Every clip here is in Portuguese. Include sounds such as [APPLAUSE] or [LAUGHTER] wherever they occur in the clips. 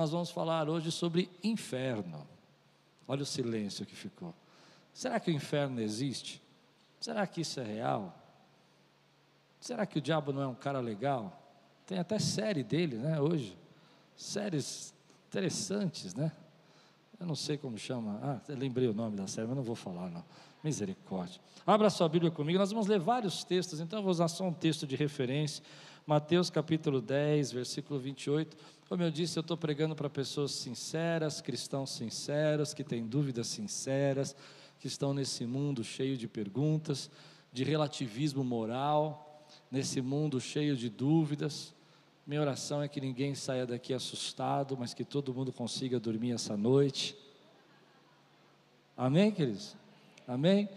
nós vamos falar hoje sobre inferno. Olha o silêncio que ficou. Será que o inferno existe? Será que isso é real? Será que o diabo não é um cara legal? Tem até série dele, né, hoje. Séries interessantes, né? Eu não sei como chama. Ah, lembrei o nome da série, mas não vou falar, não. Misericórdia. Abra sua Bíblia comigo, nós vamos ler vários textos, então eu vou usar só um texto de referência. Mateus capítulo 10, versículo 28. Como eu disse, eu estou pregando para pessoas sinceras, cristãos sinceros, que têm dúvidas sinceras, que estão nesse mundo cheio de perguntas, de relativismo moral, nesse mundo cheio de dúvidas. Minha oração é que ninguém saia daqui assustado, mas que todo mundo consiga dormir essa noite. Amém, queridos? Amém?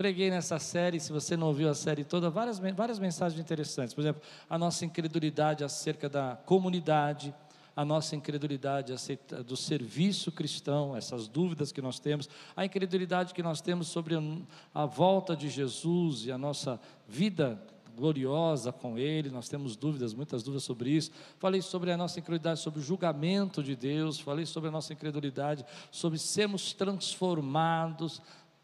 Preguei nessa série, se você não ouviu a série toda, várias, várias mensagens interessantes. Por exemplo, a nossa incredulidade acerca da comunidade, a nossa incredulidade do serviço cristão, essas dúvidas que nós temos, a incredulidade que nós temos sobre a volta de Jesus e a nossa vida gloriosa com Ele, nós temos dúvidas, muitas dúvidas sobre isso. Falei sobre a nossa incredulidade, sobre o julgamento de Deus, falei sobre a nossa incredulidade, sobre sermos transformados.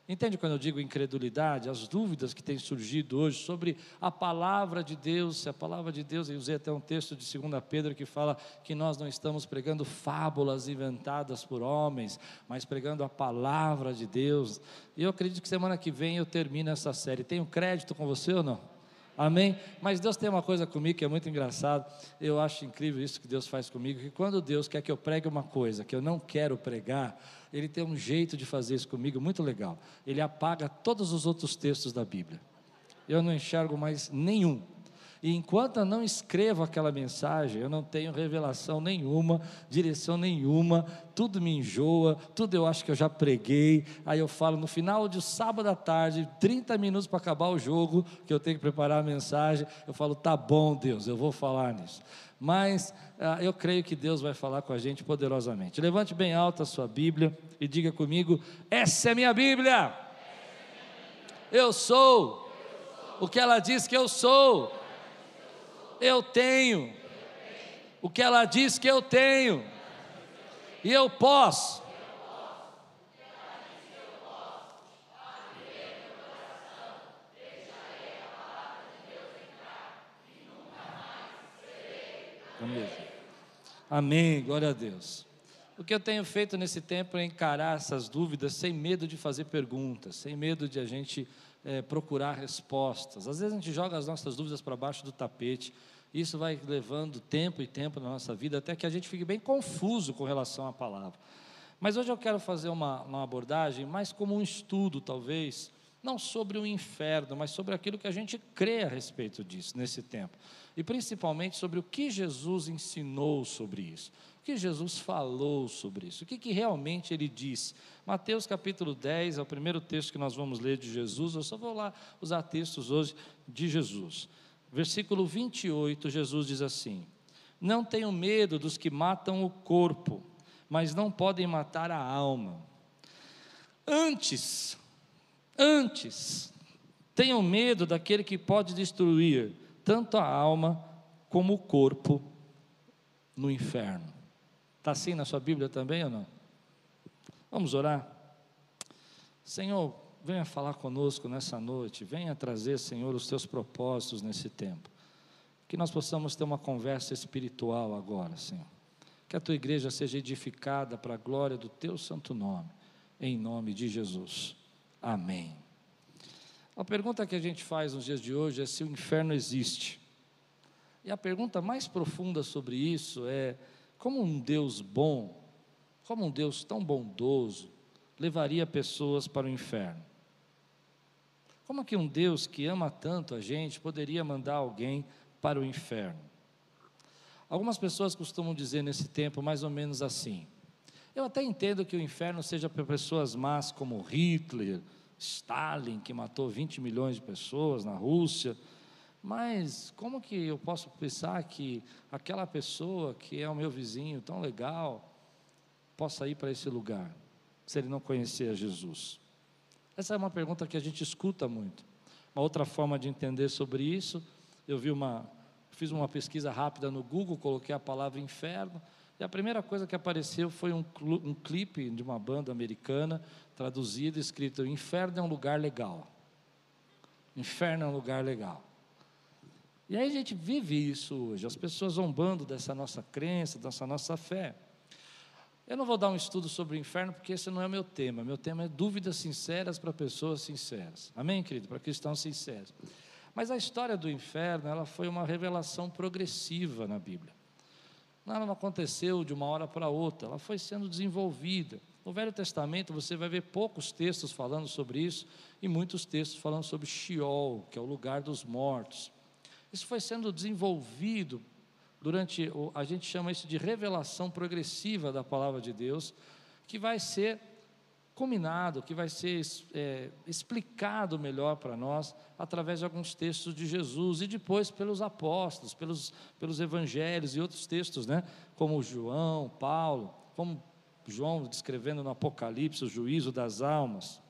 Entende quando eu digo incredulidade? As dúvidas que têm surgido hoje sobre a palavra de Deus, se a palavra de Deus, eu usei até um texto de 2 Pedro que fala que nós não estamos pregando fábulas inventadas por homens, mas pregando a palavra de Deus. E eu acredito que semana que vem eu termino essa série. Tenho crédito com você ou não? Amém? Mas Deus tem uma coisa comigo que é muito engraçado. Eu acho incrível isso que Deus faz comigo, que quando Deus quer que eu pregue uma coisa que eu não quero pregar, ele tem um jeito de fazer isso comigo muito legal. Ele apaga todos os outros textos da Bíblia. Eu não enxergo mais nenhum. E enquanto eu não escrevo aquela mensagem, eu não tenho revelação nenhuma, direção nenhuma, tudo me enjoa, tudo eu acho que eu já preguei. Aí eu falo no final de sábado à tarde, 30 minutos para acabar o jogo, que eu tenho que preparar a mensagem, eu falo: tá bom, Deus, eu vou falar nisso. Mas ah, eu creio que Deus vai falar com a gente poderosamente. Levante bem alta a sua Bíblia e diga comigo: essa é minha Bíblia. Eu sou o que ela diz que eu sou eu tenho o que ela diz que eu tenho, e eu posso. Amém. Glória a Deus. O que eu tenho feito nesse tempo é encarar essas dúvidas sem medo de fazer perguntas, sem medo de a gente é, procurar respostas. Às vezes a gente joga as nossas dúvidas para baixo do tapete. Isso vai levando tempo e tempo na nossa vida até que a gente fique bem confuso com relação à palavra. Mas hoje eu quero fazer uma, uma abordagem mais como um estudo, talvez, não sobre o inferno, mas sobre aquilo que a gente crê a respeito disso nesse tempo. E principalmente sobre o que Jesus ensinou sobre isso que Jesus falou sobre isso? O que, que realmente ele disse? Mateus capítulo 10 é o primeiro texto que nós vamos ler de Jesus. Eu só vou lá usar textos hoje de Jesus. Versículo 28, Jesus diz assim: Não tenham medo dos que matam o corpo, mas não podem matar a alma. Antes, antes, tenham medo daquele que pode destruir tanto a alma como o corpo no inferno. Está assim na sua Bíblia também ou não? Vamos orar? Senhor, venha falar conosco nessa noite, venha trazer, Senhor, os teus propósitos nesse tempo. Que nós possamos ter uma conversa espiritual agora, Senhor. Que a tua igreja seja edificada para a glória do teu santo nome, em nome de Jesus. Amém. A pergunta que a gente faz nos dias de hoje é se o inferno existe. E a pergunta mais profunda sobre isso é como um Deus bom, como um Deus tão bondoso, levaria pessoas para o inferno? Como que um Deus que ama tanto a gente poderia mandar alguém para o inferno? Algumas pessoas costumam dizer nesse tempo mais ou menos assim: eu até entendo que o inferno seja para pessoas más como Hitler, Stalin, que matou 20 milhões de pessoas na Rússia, mas como que eu posso pensar que aquela pessoa que é o meu vizinho tão legal possa ir para esse lugar, se ele não conhecer Jesus? Essa é uma pergunta que a gente escuta muito. Uma outra forma de entender sobre isso, eu vi uma, fiz uma pesquisa rápida no Google, coloquei a palavra inferno, E a primeira coisa que apareceu foi um, um clipe de uma banda americana, traduzido, escrito: Inferno é um lugar legal. Inferno é um lugar legal. E aí a gente vive isso hoje, as pessoas zombando dessa nossa crença, dessa nossa fé. Eu não vou dar um estudo sobre o inferno, porque esse não é meu tema. Meu tema é dúvidas sinceras para pessoas sinceras. Amém, querido? Para cristãos sinceros. Mas a história do inferno, ela foi uma revelação progressiva na Bíblia. Ela não aconteceu de uma hora para outra, ela foi sendo desenvolvida. No Velho Testamento você vai ver poucos textos falando sobre isso e muitos textos falando sobre Sheol, que é o lugar dos mortos. Isso foi sendo desenvolvido durante, a gente chama isso de revelação progressiva da palavra de Deus, que vai ser combinado, que vai ser é, explicado melhor para nós através de alguns textos de Jesus e depois pelos apóstolos, pelos, pelos evangelhos e outros textos, né? como João, Paulo, como João descrevendo no Apocalipse o juízo das almas.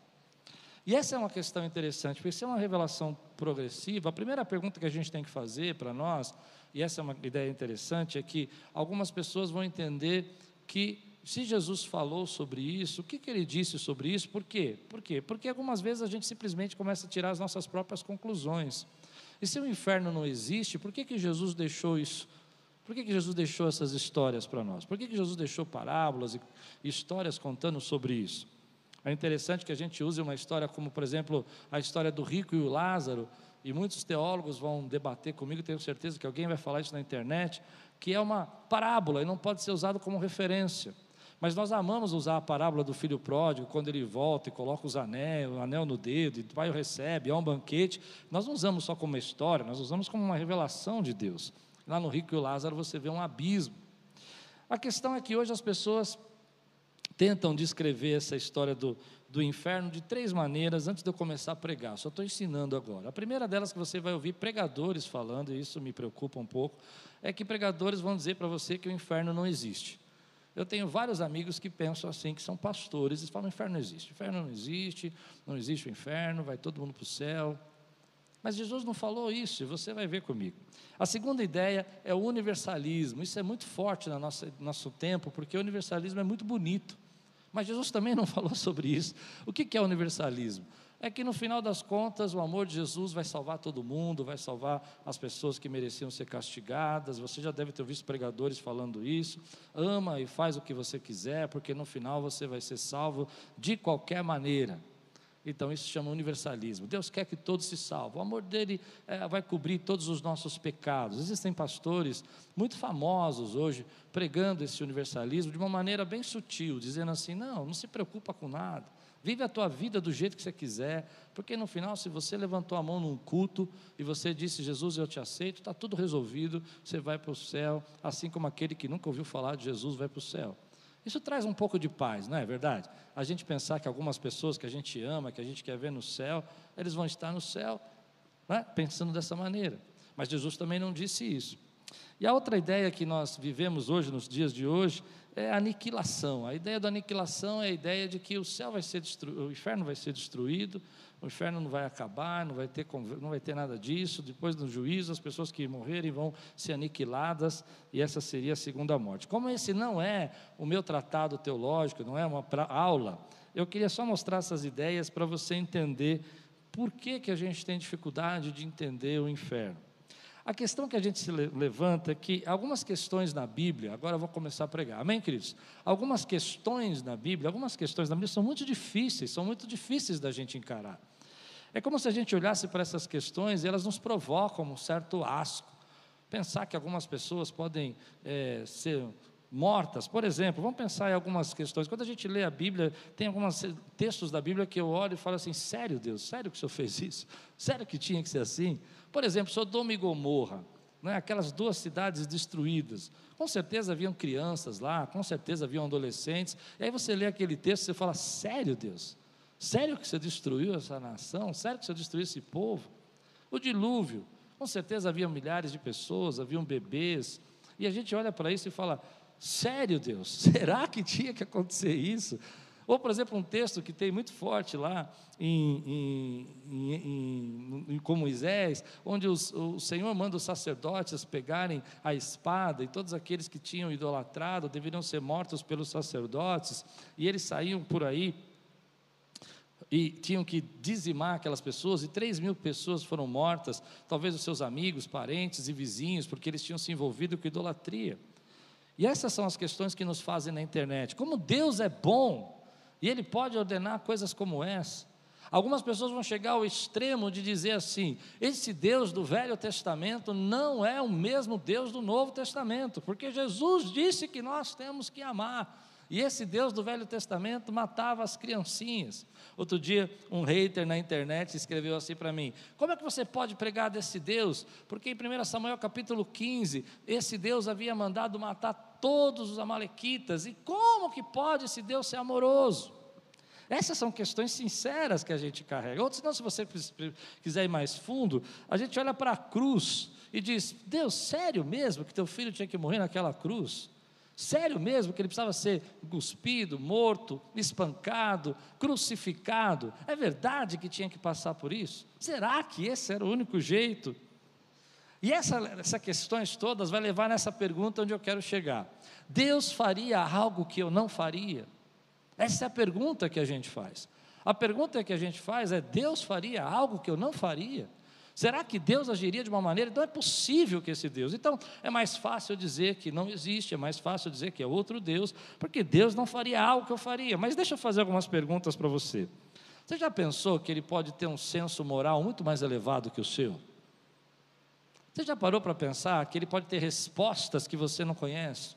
E essa é uma questão interessante, porque se é uma revelação progressiva, a primeira pergunta que a gente tem que fazer para nós e essa é uma ideia interessante, é que algumas pessoas vão entender que se Jesus falou sobre isso, o que, que ele disse sobre isso? Por quê? Por quê? Porque algumas vezes a gente simplesmente começa a tirar as nossas próprias conclusões. E se o inferno não existe, por que, que Jesus deixou isso? Por que, que Jesus deixou essas histórias para nós? Por que, que Jesus deixou parábolas e histórias contando sobre isso? É interessante que a gente use uma história como, por exemplo, a história do rico e o Lázaro, e muitos teólogos vão debater comigo, tenho certeza que alguém vai falar isso na internet, que é uma parábola e não pode ser usado como referência. Mas nós amamos usar a parábola do filho pródigo, quando ele volta e coloca os anéis, o anel no dedo, e o pai o recebe, há um banquete. Nós não usamos só como história, nós usamos como uma revelação de Deus. Lá no Rico e o Lázaro você vê um abismo. A questão é que hoje as pessoas tentam descrever essa história do, do inferno de três maneiras antes de eu começar a pregar. Só estou ensinando agora. A primeira delas que você vai ouvir pregadores falando, e isso me preocupa um pouco, é que pregadores vão dizer para você que o inferno não existe. Eu tenho vários amigos que pensam assim, que são pastores, e falam: o inferno não existe, o inferno não existe, não existe o inferno, vai todo mundo para o céu. Mas Jesus não falou isso, e você vai ver comigo. A segunda ideia é o universalismo. Isso é muito forte no nosso, nosso tempo, porque o universalismo é muito bonito. Mas Jesus também não [LAUGHS] falou sobre isso. O que é universalismo? É que no final das contas o amor de Jesus vai salvar todo mundo, vai salvar as pessoas que mereciam ser castigadas. Você já deve ter visto pregadores falando isso. Ama e faz o que você quiser, porque no final você vai ser salvo de qualquer maneira. Então isso se chama universalismo. Deus quer que todos se salvem. O amor dele é, vai cobrir todos os nossos pecados. Existem pastores muito famosos hoje pregando esse universalismo de uma maneira bem sutil, dizendo assim: não, não se preocupa com nada. Vive a tua vida do jeito que você quiser, porque no final, se você levantou a mão num culto e você disse, Jesus, eu te aceito, está tudo resolvido, você vai para o céu, assim como aquele que nunca ouviu falar de Jesus vai para o céu. Isso traz um pouco de paz, não é verdade? A gente pensar que algumas pessoas que a gente ama, que a gente quer ver no céu, eles vão estar no céu, é? pensando dessa maneira. Mas Jesus também não disse isso. E a outra ideia que nós vivemos hoje, nos dias de hoje, é a aniquilação. A ideia da aniquilação é a ideia de que o céu vai ser destruído, o inferno vai ser destruído, o inferno não vai acabar, não vai ter, não vai ter nada disso. Depois do juízo, as pessoas que morrerem vão ser aniquiladas, e essa seria a segunda morte. Como esse não é o meu tratado teológico, não é uma aula, eu queria só mostrar essas ideias para você entender por que, que a gente tem dificuldade de entender o inferno. A questão que a gente se levanta é que algumas questões na Bíblia, agora eu vou começar a pregar, amém, queridos? Algumas questões na Bíblia, algumas questões na Bíblia são muito difíceis, são muito difíceis da gente encarar. É como se a gente olhasse para essas questões e elas nos provocam um certo asco. Pensar que algumas pessoas podem é, ser mortas, por exemplo, vamos pensar em algumas questões. Quando a gente lê a Bíblia, tem alguns textos da Bíblia que eu olho e falo assim: sério, Deus, sério que o Senhor fez isso? Sério que tinha que ser assim? Por exemplo, Sodoma e Gomorra, né, aquelas duas cidades destruídas. Com certeza haviam crianças lá, com certeza haviam adolescentes. E aí você lê aquele texto e você fala: sério, Deus? Sério que você destruiu essa nação? Sério que você destruiu esse povo? O dilúvio, com certeza havia milhares de pessoas, haviam bebês. E a gente olha para isso e fala: sério, Deus? [LAUGHS] Será que tinha que acontecer isso? Ou, por exemplo, um texto que tem muito forte lá em, em, em, com Moisés, onde os, o Senhor manda os sacerdotes pegarem a espada e todos aqueles que tinham idolatrado deveriam ser mortos pelos sacerdotes, e eles saíam por aí e tinham que dizimar aquelas pessoas, e três mil pessoas foram mortas, talvez os seus amigos, parentes e vizinhos, porque eles tinham se envolvido com idolatria. E essas são as questões que nos fazem na internet. Como Deus é bom, e Ele pode ordenar coisas como essa. Algumas pessoas vão chegar ao extremo de dizer assim: esse Deus do Velho Testamento não é o mesmo Deus do Novo Testamento, porque Jesus disse que nós temos que amar. E esse Deus do Velho Testamento matava as criancinhas. Outro dia, um hater na internet escreveu assim para mim: Como é que você pode pregar desse Deus? Porque em 1 Samuel capítulo 15, esse Deus havia mandado matar todos os Amalequitas. E como que pode esse Deus ser amoroso? Essas são questões sinceras que a gente carrega. Ou senão, se você quiser ir mais fundo, a gente olha para a cruz e diz: Deus, sério mesmo que teu filho tinha que morrer naquela cruz? Sério mesmo que ele precisava ser cuspido, morto, espancado, crucificado? É verdade que tinha que passar por isso? Será que esse era o único jeito? E essa, essas questões todas vai levar nessa pergunta onde eu quero chegar. Deus faria algo que eu não faria? Essa é a pergunta que a gente faz. A pergunta que a gente faz é: Deus faria algo que eu não faria? Será que Deus agiria de uma maneira? Então é possível que esse Deus. Então é mais fácil dizer que não existe, é mais fácil dizer que é outro Deus, porque Deus não faria algo que eu faria. Mas deixa eu fazer algumas perguntas para você. Você já pensou que ele pode ter um senso moral muito mais elevado que o seu? Você já parou para pensar que ele pode ter respostas que você não conhece?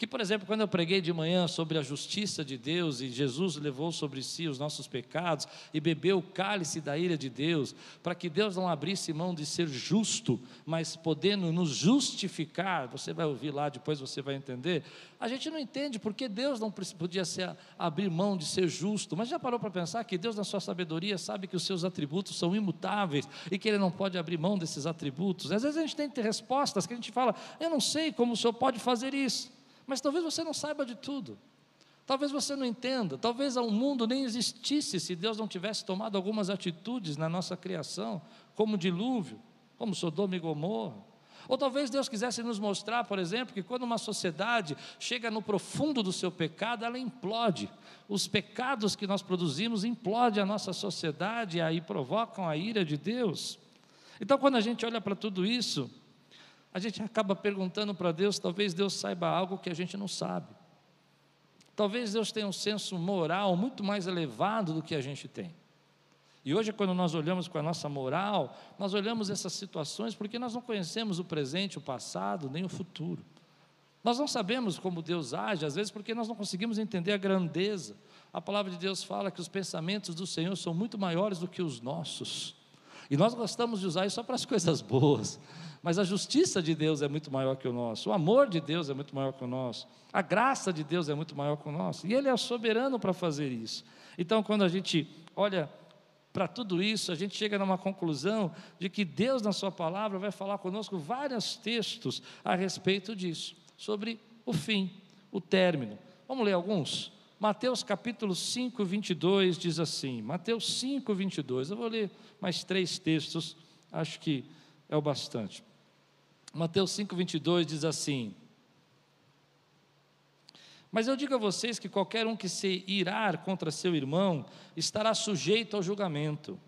Que, por exemplo, quando eu preguei de manhã sobre a justiça de Deus e Jesus levou sobre si os nossos pecados e bebeu o cálice da ira de Deus, para que Deus não abrisse mão de ser justo, mas podendo nos justificar, você vai ouvir lá, depois você vai entender. A gente não entende porque Deus não podia ser, abrir mão de ser justo, mas já parou para pensar que Deus, na sua sabedoria, sabe que os seus atributos são imutáveis e que Ele não pode abrir mão desses atributos? Às vezes a gente tem que ter respostas que a gente fala, eu não sei como o Senhor pode fazer isso. Mas talvez você não saiba de tudo. Talvez você não entenda, talvez o mundo nem existisse se Deus não tivesse tomado algumas atitudes na nossa criação, como dilúvio, como Sodoma e Gomorra. Ou talvez Deus quisesse nos mostrar, por exemplo, que quando uma sociedade chega no profundo do seu pecado, ela implode. Os pecados que nós produzimos implodem a nossa sociedade e aí provocam a ira de Deus. Então, quando a gente olha para tudo isso, a gente acaba perguntando para Deus, talvez Deus saiba algo que a gente não sabe. Talvez Deus tenha um senso moral muito mais elevado do que a gente tem. E hoje, quando nós olhamos com a nossa moral, nós olhamos essas situações porque nós não conhecemos o presente, o passado, nem o futuro. Nós não sabemos como Deus age, às vezes porque nós não conseguimos entender a grandeza. A palavra de Deus fala que os pensamentos do Senhor são muito maiores do que os nossos. E nós gostamos de usar isso só para as coisas boas. Mas a justiça de Deus é muito maior que o nosso, o amor de Deus é muito maior que o nosso, a graça de Deus é muito maior que o nosso, e Ele é soberano para fazer isso. Então, quando a gente olha para tudo isso, a gente chega numa conclusão de que Deus, na Sua palavra, vai falar conosco vários textos a respeito disso, sobre o fim, o término. Vamos ler alguns? Mateus capítulo 5, 22 diz assim: Mateus 5, 22. Eu vou ler mais três textos, acho que é o bastante. Mateus 5,22 diz assim: Mas eu digo a vocês que qualquer um que se irar contra seu irmão estará sujeito ao julgamento.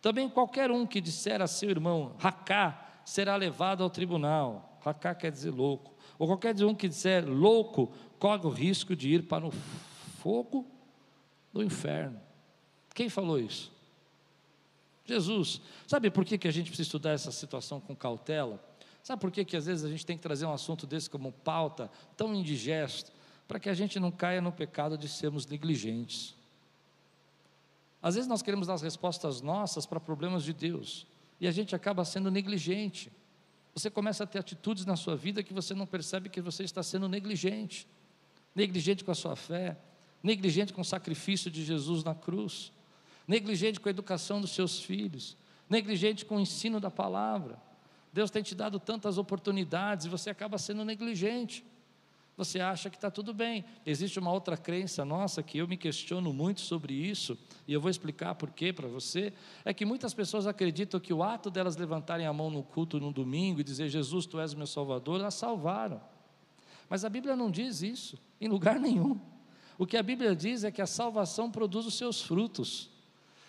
Também qualquer um que disser a seu irmão, racá, será levado ao tribunal. Racá quer dizer louco. Ou qualquer um que disser louco, corre o risco de ir para o fogo do inferno. Quem falou isso? Jesus. Sabe por que, que a gente precisa estudar essa situação com cautela? Sabe por que, que às vezes a gente tem que trazer um assunto desse como pauta, tão indigesto, para que a gente não caia no pecado de sermos negligentes? Às vezes nós queremos dar as respostas nossas para problemas de Deus, e a gente acaba sendo negligente. Você começa a ter atitudes na sua vida que você não percebe que você está sendo negligente. Negligente com a sua fé, negligente com o sacrifício de Jesus na cruz, negligente com a educação dos seus filhos, negligente com o ensino da palavra. Deus tem te dado tantas oportunidades e você acaba sendo negligente. você acha que está tudo bem. Existe uma outra crença nossa que eu me questiono muito sobre isso, e eu vou explicar por quê para você. É que muitas pessoas acreditam que o ato delas levantarem a mão no culto no domingo e dizer Jesus, tu és meu Salvador, elas salvaram. Mas a Bíblia não diz isso, em lugar nenhum. O que a Bíblia diz é que a salvação produz os seus frutos.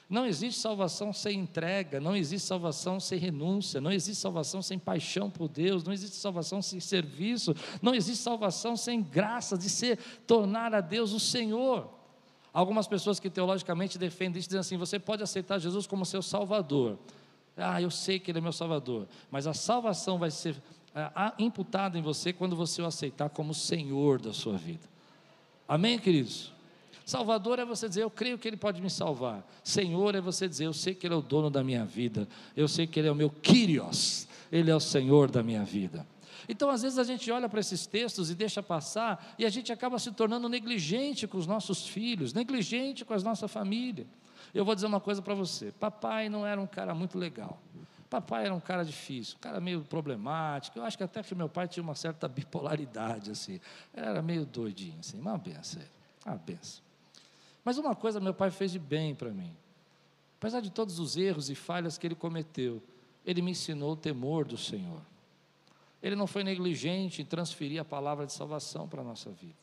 Não existe salvação sem entrega, não existe salvação sem renúncia, não existe salvação sem paixão por Deus, não existe salvação sem serviço, não existe salvação sem graça de ser tornar a Deus o Senhor. Algumas pessoas que teologicamente defendem isso dizem assim: você pode aceitar Jesus como seu Salvador. Ah, eu sei que Ele é meu Salvador, mas a salvação vai ser imputada em você quando você o aceitar como Senhor da sua vida. Amém, queridos? Salvador é você dizer, eu creio que Ele pode me salvar. Senhor é você dizer, eu sei que Ele é o dono da minha vida. Eu sei que Ele é o meu Kyrios. Ele é o Senhor da minha vida. Então, às vezes, a gente olha para esses textos e deixa passar, e a gente acaba se tornando negligente com os nossos filhos, negligente com a nossa família. Eu vou dizer uma coisa para você: papai não era um cara muito legal. Papai era um cara difícil, um cara meio problemático. Eu acho que até que meu pai tinha uma certa bipolaridade, assim. Era meio doidinho, assim, uma benção. Uma benção. Mas uma coisa meu pai fez de bem para mim. Apesar de todos os erros e falhas que ele cometeu, ele me ensinou o temor do Senhor. Ele não foi negligente em transferir a palavra de salvação para a nossa vida.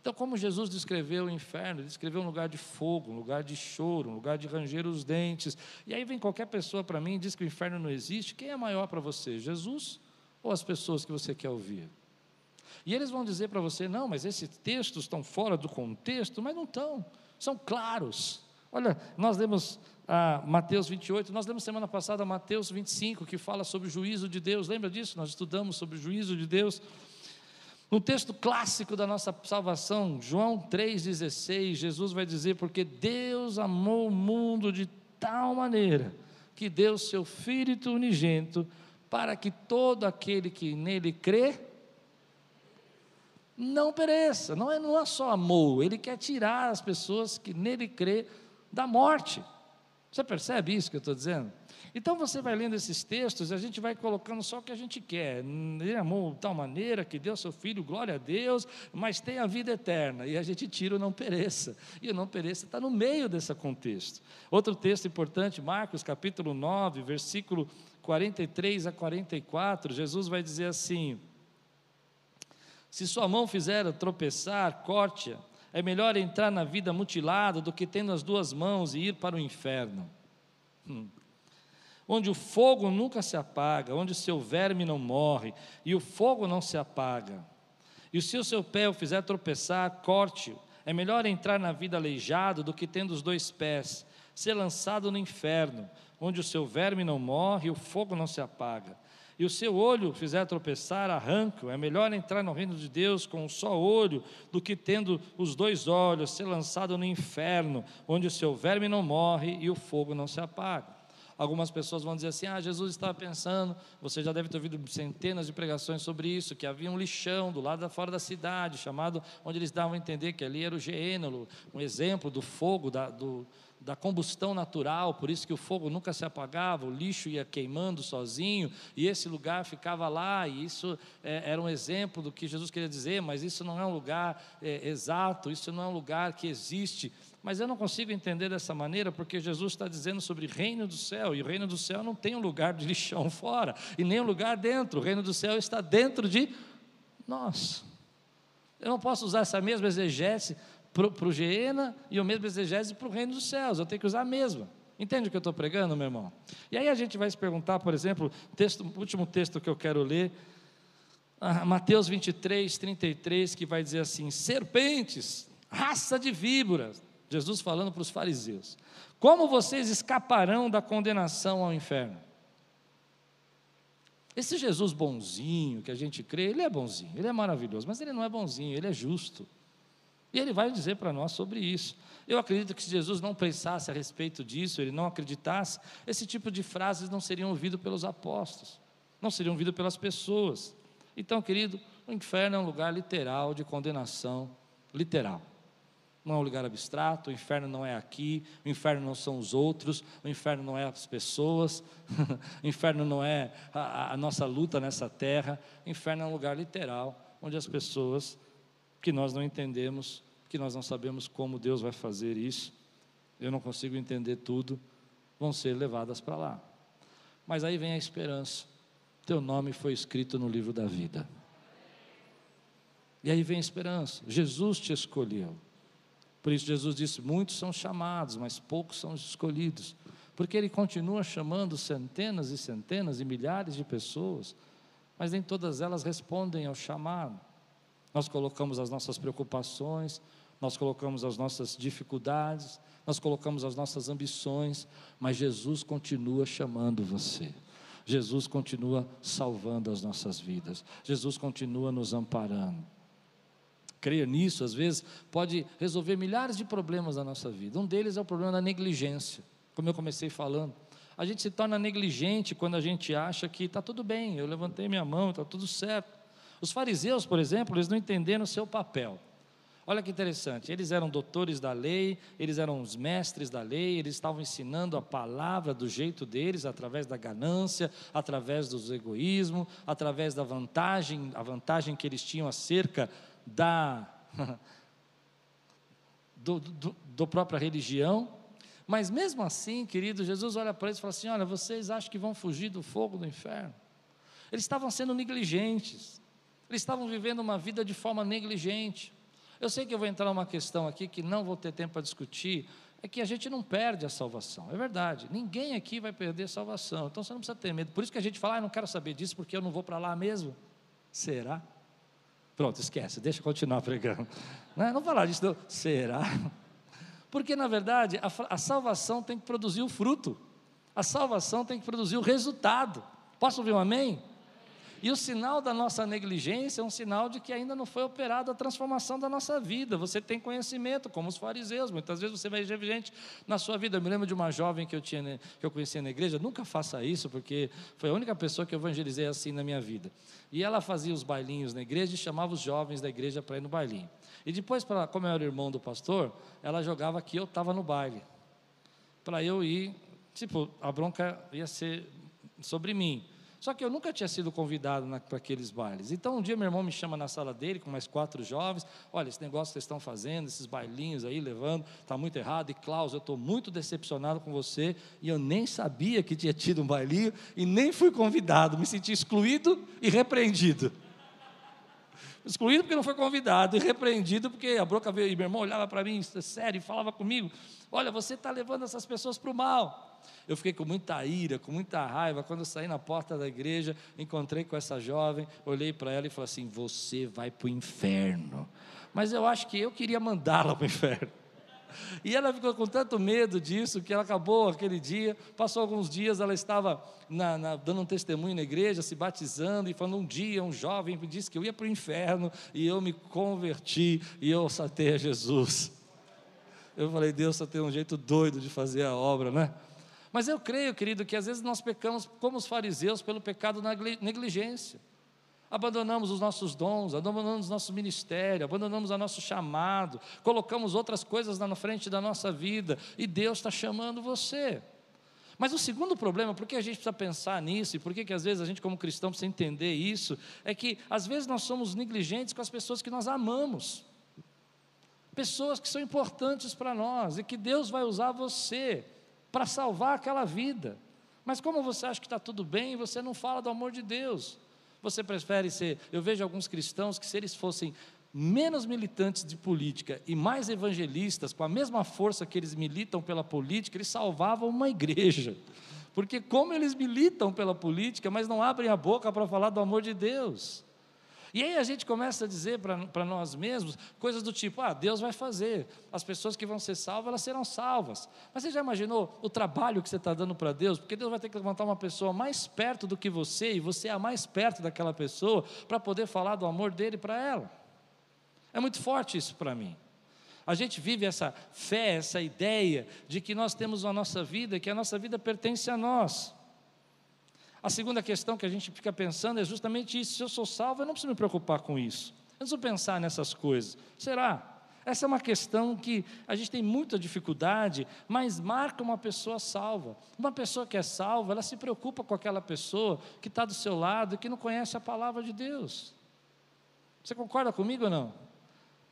Então, como Jesus descreveu o inferno, ele descreveu um lugar de fogo, um lugar de choro, um lugar de ranger os dentes. E aí vem qualquer pessoa para mim e diz que o inferno não existe. Quem é maior para você, Jesus ou as pessoas que você quer ouvir? E eles vão dizer para você: não, mas esses textos estão fora do contexto, mas não estão, são claros. Olha, nós lemos ah, Mateus 28, nós lemos semana passada Mateus 25, que fala sobre o juízo de Deus, lembra disso? Nós estudamos sobre o juízo de Deus. No texto clássico da nossa salvação, João 3,16, Jesus vai dizer: Porque Deus amou o mundo de tal maneira que deu seu Filho unigênito, para que todo aquele que nele crê, não pereça. Não é, não é só amor, ele quer tirar as pessoas que nele crê da morte. Você percebe isso que eu estou dizendo? Então você vai lendo esses textos e a gente vai colocando só o que a gente quer. Ele amou de tal maneira que deu seu filho, glória a Deus, mas tem a vida eterna. E a gente tira o não pereça. E o não pereça está no meio desse contexto. Outro texto importante, Marcos capítulo 9, versículo 43 a 44, Jesus vai dizer assim: se sua mão fizer tropeçar, corte-a. É melhor entrar na vida mutilado do que tendo as duas mãos e ir para o inferno. Hum. Onde o fogo nunca se apaga, onde o seu verme não morre e o fogo não se apaga. E se o seu pé o fizer tropeçar, corte-o. É melhor entrar na vida aleijado do que tendo os dois pés, ser lançado no inferno, onde o seu verme não morre e o fogo não se apaga e o seu olho fizer tropeçar, arranca-o. É melhor entrar no reino de Deus com um só olho do que tendo os dois olhos, ser lançado no inferno, onde o seu verme não morre e o fogo não se apaga. Algumas pessoas vão dizer assim: Ah, Jesus estava pensando. Você já deve ter ouvido centenas de pregações sobre isso, que havia um lixão do lado da fora da cidade, chamado, onde eles davam a entender que ali era o Gênero, um exemplo do fogo, da, do, da combustão natural, por isso que o fogo nunca se apagava, o lixo ia queimando sozinho, e esse lugar ficava lá, e isso é, era um exemplo do que Jesus queria dizer, mas isso não é um lugar é, exato, isso não é um lugar que existe. Mas eu não consigo entender dessa maneira, porque Jesus está dizendo sobre reino do céu, e o reino do céu não tem um lugar de [LAUGHS] lixão fora, e nem um lugar dentro, o reino do céu está dentro de nós. Eu não posso usar essa mesma exegese para o Geena e o mesmo exegese para o reino dos céus. Eu tenho que usar a mesma. Entende o que eu estou pregando, meu irmão? E aí a gente vai se perguntar, por exemplo, texto, último texto que eu quero ler, ah, Mateus 23, 33, que vai dizer assim: serpentes, raça de víboras, Jesus falando para os fariseus, como vocês escaparão da condenação ao inferno? Esse Jesus bonzinho que a gente crê, ele é bonzinho, ele é maravilhoso, mas ele não é bonzinho, ele é justo. E ele vai dizer para nós sobre isso. Eu acredito que se Jesus não pensasse a respeito disso, ele não acreditasse, esse tipo de frases não seriam ouvidas pelos apóstolos, não seriam ouvidas pelas pessoas. Então, querido, o inferno é um lugar literal de condenação, literal. Não é um lugar abstrato, o inferno não é aqui, o inferno não são os outros, o inferno não é as pessoas, [LAUGHS] o inferno não é a, a nossa luta nessa terra, o inferno é um lugar literal onde as pessoas que nós não entendemos, que nós não sabemos como Deus vai fazer isso, eu não consigo entender tudo, vão ser levadas para lá. Mas aí vem a esperança. Teu nome foi escrito no livro da vida. E aí vem a esperança. Jesus te escolheu. Por isso Jesus disse: muitos são chamados, mas poucos são escolhidos. Porque ele continua chamando centenas e centenas e milhares de pessoas, mas nem todas elas respondem ao chamado. Nós colocamos as nossas preocupações, nós colocamos as nossas dificuldades, nós colocamos as nossas ambições, mas Jesus continua chamando você. Jesus continua salvando as nossas vidas. Jesus continua nos amparando. Crer nisso, às vezes, pode resolver milhares de problemas da nossa vida. Um deles é o problema da negligência, como eu comecei falando. A gente se torna negligente quando a gente acha que está tudo bem, eu levantei minha mão, está tudo certo. Os fariseus, por exemplo, eles não entenderam o seu papel. Olha que interessante, eles eram doutores da lei, eles eram os mestres da lei, eles estavam ensinando a palavra do jeito deles, através da ganância, através do egoísmo, através da vantagem, a vantagem que eles tinham acerca da [LAUGHS] do, do, do própria religião. Mas mesmo assim, querido, Jesus olha para eles e fala assim: Olha, vocês acham que vão fugir do fogo do inferno? Eles estavam sendo negligentes, eles estavam vivendo uma vida de forma negligente. Eu sei que eu vou entrar numa questão aqui que não vou ter tempo para discutir, é que a gente não perde a salvação, é verdade. Ninguém aqui vai perder a salvação, então você não precisa ter medo. Por isso que a gente fala, ah, não quero saber disso porque eu não vou para lá mesmo. Será? Pronto, esquece, deixa eu continuar pregando. [LAUGHS] Não, é? não falar disso, não. será? [LAUGHS] Porque na verdade a, a salvação tem que produzir o fruto, a salvação tem que produzir o resultado. Posso ouvir um amém? E o sinal da nossa negligência é um sinal de que ainda não foi operada a transformação da nossa vida. Você tem conhecimento, como os fariseus. Muitas vezes você vai ver gente na sua vida. Eu me lembro de uma jovem que eu, tinha, que eu conhecia na igreja. Nunca faça isso, porque foi a única pessoa que eu evangelizei assim na minha vida. E ela fazia os bailinhos na igreja e chamava os jovens da igreja para ir no bailinho. E depois, pra, como eu era irmão do pastor, ela jogava que eu estava no baile. Para eu ir, tipo, a bronca ia ser sobre mim. Só que eu nunca tinha sido convidado para aqueles bailes. Então um dia meu irmão me chama na sala dele com mais quatro jovens. Olha, esse negócio que vocês estão fazendo, esses bailinhos aí levando, está muito errado. E Klaus, eu estou muito decepcionado com você. E eu nem sabia que tinha tido um bailinho e nem fui convidado. Me senti excluído e repreendido. Excluído porque não foi convidado, e repreendido porque a broca veio, e meu irmão olhava para mim, sério, e falava comigo: Olha, você está levando essas pessoas para o mal. Eu fiquei com muita ira, com muita raiva. Quando eu saí na porta da igreja, encontrei com essa jovem, olhei para ela e falei assim: Você vai para o inferno. Mas eu acho que eu queria mandá-la para o inferno. [LAUGHS] E ela ficou com tanto medo disso que ela acabou aquele dia. Passou alguns dias, ela estava na, na, dando um testemunho na igreja, se batizando e falando: Um dia um jovem me disse que eu ia para o inferno e eu me converti e eu satei a Jesus. Eu falei: Deus só tem um jeito doido de fazer a obra, né? Mas eu creio, querido, que às vezes nós pecamos como os fariseus pelo pecado da negligência. Abandonamos os nossos dons, abandonamos nosso ministério, abandonamos o nosso chamado, colocamos outras coisas na frente da nossa vida e Deus está chamando você. Mas o segundo problema, por que a gente precisa pensar nisso e por que, que às vezes a gente, como cristão, precisa entender isso, é que às vezes nós somos negligentes com as pessoas que nós amamos, pessoas que são importantes para nós e que Deus vai usar você para salvar aquela vida. Mas como você acha que está tudo bem, você não fala do amor de Deus. Você prefere ser. Eu vejo alguns cristãos que, se eles fossem menos militantes de política e mais evangelistas, com a mesma força que eles militam pela política, eles salvavam uma igreja. Porque, como eles militam pela política, mas não abrem a boca para falar do amor de Deus. E aí a gente começa a dizer para nós mesmos coisas do tipo: ah, Deus vai fazer, as pessoas que vão ser salvas, elas serão salvas. Mas você já imaginou o trabalho que você está dando para Deus? Porque Deus vai ter que levantar uma pessoa mais perto do que você, e você é a mais perto daquela pessoa, para poder falar do amor dele para ela. É muito forte isso para mim. A gente vive essa fé, essa ideia de que nós temos a nossa vida, que a nossa vida pertence a nós. A segunda questão que a gente fica pensando é justamente isso: se eu sou salvo, eu não preciso me preocupar com isso. Eu não preciso pensar nessas coisas. Será? Essa é uma questão que a gente tem muita dificuldade, mas marca uma pessoa salva. Uma pessoa que é salva, ela se preocupa com aquela pessoa que está do seu lado e que não conhece a palavra de Deus. Você concorda comigo ou não?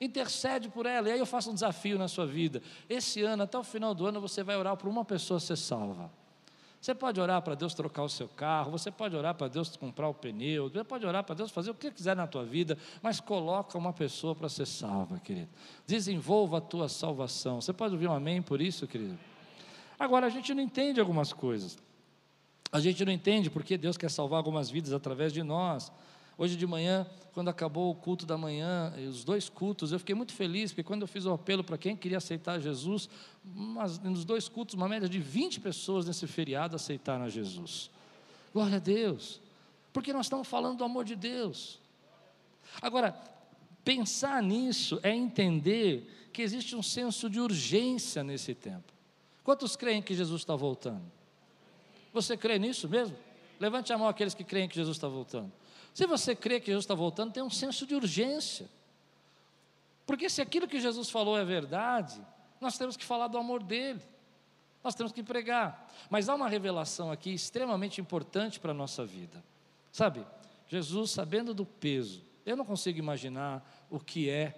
Intercede por ela, e aí eu faço um desafio na sua vida. Esse ano, até o final do ano, você vai orar por uma pessoa ser salva. Você pode orar para Deus trocar o seu carro, você pode orar para Deus comprar o pneu, você pode orar para Deus fazer o que quiser na tua vida, mas coloca uma pessoa para ser salva, querido. Desenvolva a tua salvação. Você pode ouvir um amém por isso, querido? Agora, a gente não entende algumas coisas. A gente não entende porque Deus quer salvar algumas vidas através de nós. Hoje de manhã, quando acabou o culto da manhã, os dois cultos, eu fiquei muito feliz, porque quando eu fiz o apelo para quem queria aceitar Jesus, nos dois cultos, uma média de 20 pessoas nesse feriado aceitaram a Jesus. Glória a Deus, porque nós estamos falando do amor de Deus. Agora, pensar nisso é entender que existe um senso de urgência nesse tempo. Quantos creem que Jesus está voltando? Você crê nisso mesmo? Levante a mão aqueles que creem que Jesus está voltando. Se você crê que Jesus está voltando, tem um senso de urgência. Porque se aquilo que Jesus falou é verdade, nós temos que falar do amor dele. Nós temos que pregar. Mas há uma revelação aqui extremamente importante para a nossa vida. Sabe, Jesus, sabendo do peso, eu não consigo imaginar o que é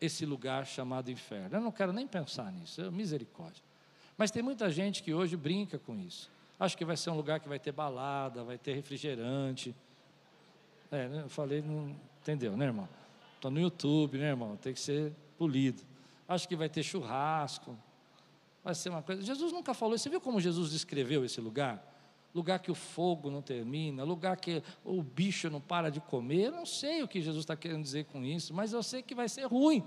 esse lugar chamado inferno. Eu não quero nem pensar nisso, é misericórdia. Mas tem muita gente que hoje brinca com isso. Acho que vai ser um lugar que vai ter balada, vai ter refrigerante. É, né, eu falei, não entendeu, né, irmão? Estou no YouTube, né, irmão? Tem que ser polido. Acho que vai ter churrasco. Vai ser uma coisa. Jesus nunca falou. Você viu como Jesus descreveu esse lugar? Lugar que o fogo não termina, lugar que o bicho não para de comer. Eu não sei o que Jesus está querendo dizer com isso, mas eu sei que vai ser ruim.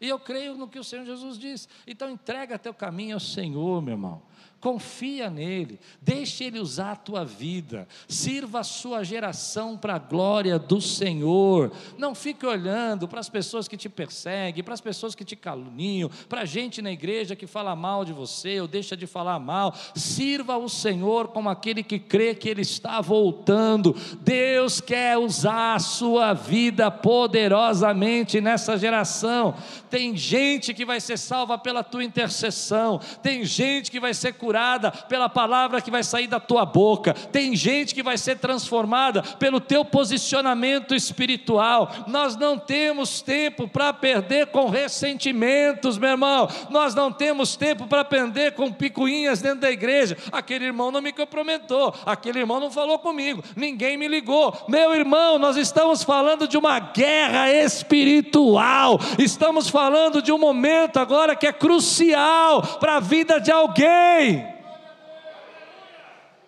E eu creio no que o Senhor Jesus disse. Então entrega teu caminho ao Senhor, meu irmão confia nele, deixe ele usar a tua vida, sirva a sua geração para a glória do Senhor. Não fique olhando para as pessoas que te perseguem, para as pessoas que te caluniam, para a gente na igreja que fala mal de você ou deixa de falar mal. Sirva o Senhor como aquele que crê que ele está voltando. Deus quer usar a sua vida poderosamente nessa geração. Tem gente que vai ser salva pela tua intercessão, tem gente que vai ser curada curada pela palavra que vai sair da tua boca, tem gente que vai ser transformada pelo teu posicionamento espiritual. Nós não temos tempo para perder com ressentimentos, meu irmão, nós não temos tempo para perder com picuinhas dentro da igreja. Aquele irmão não me comprometeu, aquele irmão não falou comigo, ninguém me ligou. Meu irmão, nós estamos falando de uma guerra espiritual, estamos falando de um momento agora que é crucial para a vida de alguém.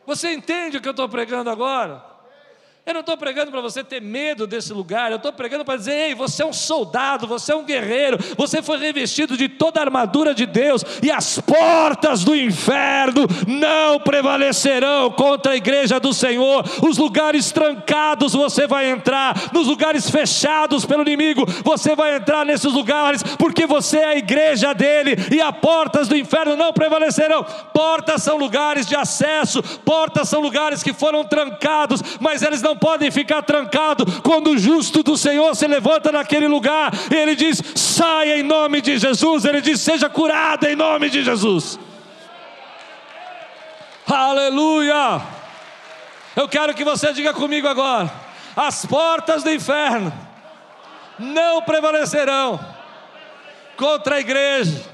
Você entende o que eu estou pregando agora? Eu não estou pregando para você ter medo desse lugar, eu estou pregando para dizer: ei, você é um soldado, você é um guerreiro, você foi revestido de toda a armadura de Deus, e as portas do inferno não prevalecerão contra a igreja do Senhor. Os lugares trancados você vai entrar, nos lugares fechados pelo inimigo, você vai entrar nesses lugares, porque você é a igreja dele, e as portas do inferno não prevalecerão. Portas são lugares de acesso, portas são lugares que foram trancados, mas eles não não podem ficar trancados quando o justo do Senhor se levanta naquele lugar e ele diz: saia em nome de Jesus. Ele diz: seja curado em nome de Jesus. Aleluia! Eu quero que você diga comigo agora: as portas do inferno não prevalecerão contra a igreja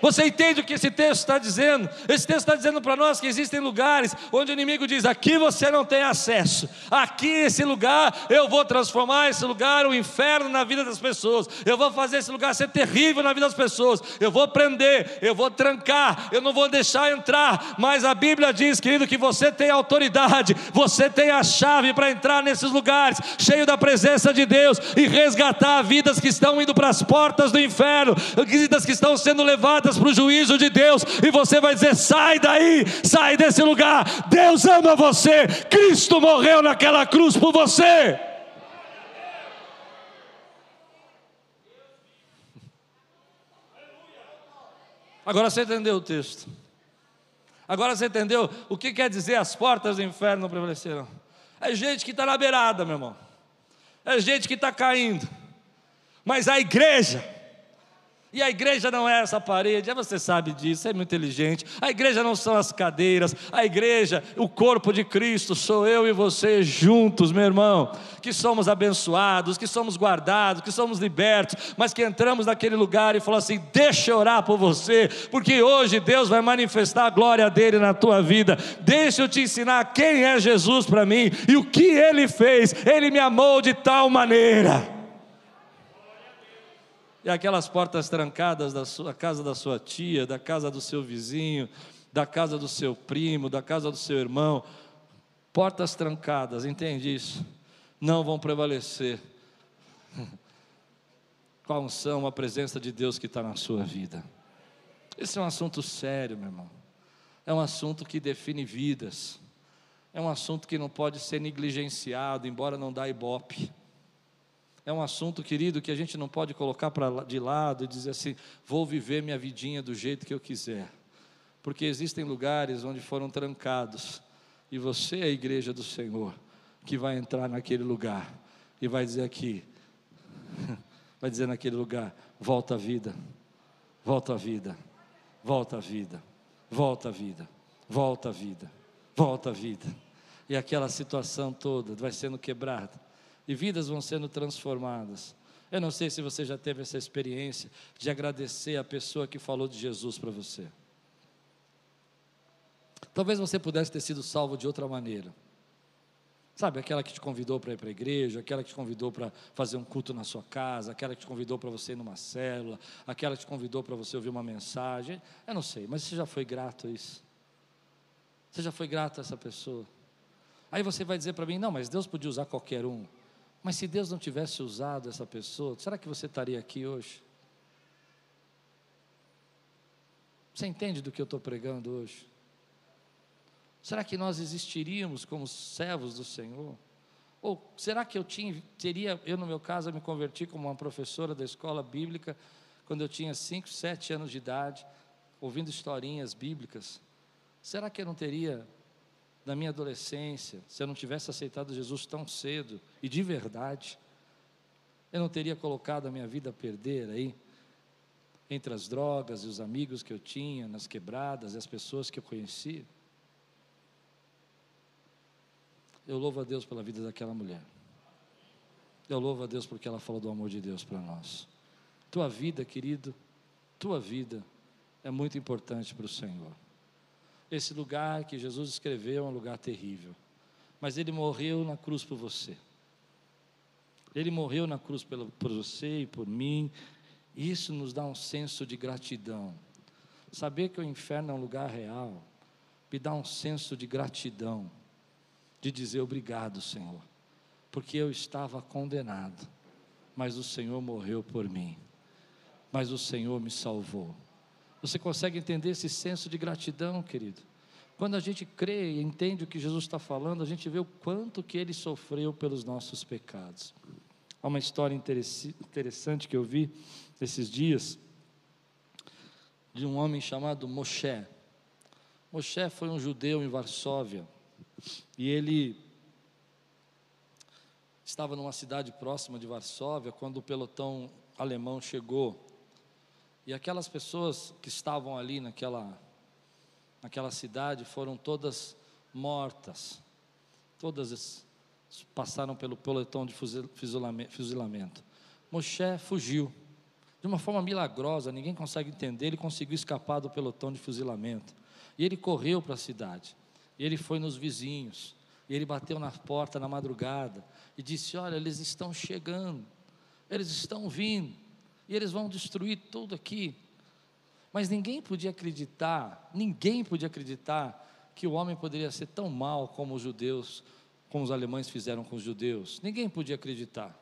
você entende o que esse texto está dizendo? Esse texto está dizendo para nós que existem lugares onde o inimigo diz: aqui você não tem acesso, aqui esse lugar eu vou transformar esse lugar o um inferno na vida das pessoas, eu vou fazer esse lugar ser terrível na vida das pessoas, eu vou prender, eu vou trancar, eu não vou deixar entrar. Mas a Bíblia diz, querido, que você tem autoridade, você tem a chave para entrar nesses lugares, cheio da presença de Deus e resgatar vidas que estão indo para as portas do inferno, vidas que estão sendo levadas levadas para o juízo de Deus, e você vai dizer: sai daí, sai desse lugar. Deus ama você, Cristo morreu naquela cruz por você. Agora você entendeu o texto. Agora você entendeu o que quer dizer as portas do inferno prevaleceram. É gente que está na beirada, meu irmão. É gente que está caindo. Mas a igreja, E a igreja não é essa parede, você sabe disso, é muito inteligente. A igreja não são as cadeiras, a igreja, o corpo de Cristo, sou eu e você juntos, meu irmão, que somos abençoados, que somos guardados, que somos libertos, mas que entramos naquele lugar e falamos assim: deixa eu orar por você, porque hoje Deus vai manifestar a glória dele na tua vida. Deixa eu te ensinar quem é Jesus para mim e o que ele fez, ele me amou de tal maneira e aquelas portas trancadas da sua casa da sua tia, da casa do seu vizinho, da casa do seu primo, da casa do seu irmão, portas trancadas, entende isso? Não vão prevalecer com a unção, a presença de Deus que está na sua vida. Esse é um assunto sério, meu irmão. É um assunto que define vidas. É um assunto que não pode ser negligenciado, embora não dá ibope é um assunto, querido, que a gente não pode colocar para de lado e dizer assim: vou viver minha vidinha do jeito que eu quiser. Porque existem lugares onde foram trancados, e você é a igreja do Senhor, que vai entrar naquele lugar e vai dizer aqui, [LAUGHS] vai dizer naquele lugar: volta à vida, volta à vida, volta à vida, volta à vida, volta à vida, volta à vida. E aquela situação toda vai sendo quebrada e vidas vão sendo transformadas. Eu não sei se você já teve essa experiência de agradecer a pessoa que falou de Jesus para você. Talvez você pudesse ter sido salvo de outra maneira. Sabe, aquela que te convidou para ir para a igreja, aquela que te convidou para fazer um culto na sua casa, aquela que te convidou para você ir numa célula, aquela que te convidou para você ouvir uma mensagem. Eu não sei, mas você já foi grato a isso? Você já foi grato a essa pessoa? Aí você vai dizer para mim: não, mas Deus podia usar qualquer um. Mas se Deus não tivesse usado essa pessoa, será que você estaria aqui hoje? Você entende do que eu estou pregando hoje? Será que nós existiríamos como servos do Senhor? Ou será que eu tinha, teria, eu no meu caso, me converti como uma professora da escola bíblica quando eu tinha 5, 7 anos de idade, ouvindo historinhas bíblicas? Será que eu não teria na minha adolescência, se eu não tivesse aceitado Jesus tão cedo e de verdade, eu não teria colocado a minha vida a perder aí, entre as drogas e os amigos que eu tinha, nas quebradas e as pessoas que eu conhecia. Eu louvo a Deus pela vida daquela mulher. Eu louvo a Deus porque ela falou do amor de Deus para nós. Tua vida, querido, tua vida é muito importante para o Senhor. Esse lugar que Jesus escreveu é um lugar terrível. Mas ele morreu na cruz por você. Ele morreu na cruz por você e por mim. Isso nos dá um senso de gratidão. Saber que o inferno é um lugar real, me dá um senso de gratidão, de dizer obrigado, Senhor, porque eu estava condenado, mas o Senhor morreu por mim, mas o Senhor me salvou. Você consegue entender esse senso de gratidão, querido? Quando a gente crê e entende o que Jesus está falando, a gente vê o quanto que ele sofreu pelos nossos pecados. Há uma história interessante que eu vi esses dias de um homem chamado Moshe. Moshe foi um judeu em Varsóvia e ele estava numa cidade próxima de Varsóvia quando o pelotão alemão chegou e aquelas pessoas que estavam ali naquela, naquela cidade foram todas mortas. Todas passaram pelo pelotão de fuzilamento. Moshe fugiu. De uma forma milagrosa, ninguém consegue entender, ele conseguiu escapar do pelotão de fuzilamento. E ele correu para a cidade. E ele foi nos vizinhos. E ele bateu na porta na madrugada e disse: Olha, eles estão chegando, eles estão vindo e eles vão destruir tudo aqui. Mas ninguém podia acreditar, ninguém podia acreditar que o homem poderia ser tão mal como os judeus, como os alemães fizeram com os judeus. Ninguém podia acreditar.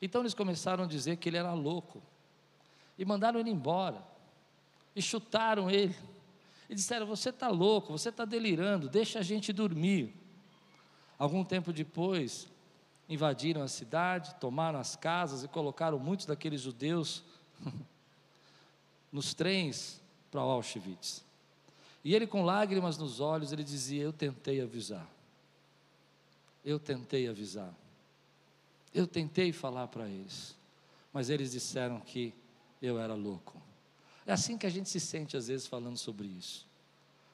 Então eles começaram a dizer que ele era louco. E mandaram ele embora. E chutaram ele. E disseram: Você está louco, você está delirando, deixa a gente dormir. Algum tempo depois, invadiram a cidade, tomaram as casas e colocaram muitos daqueles judeus [LAUGHS] nos trens para Auschwitz. E ele, com lágrimas nos olhos, ele dizia: Eu tentei avisar. Eu tentei avisar. Eu tentei falar para eles. Mas eles disseram que eu era louco. É assim que a gente se sente às vezes falando sobre isso.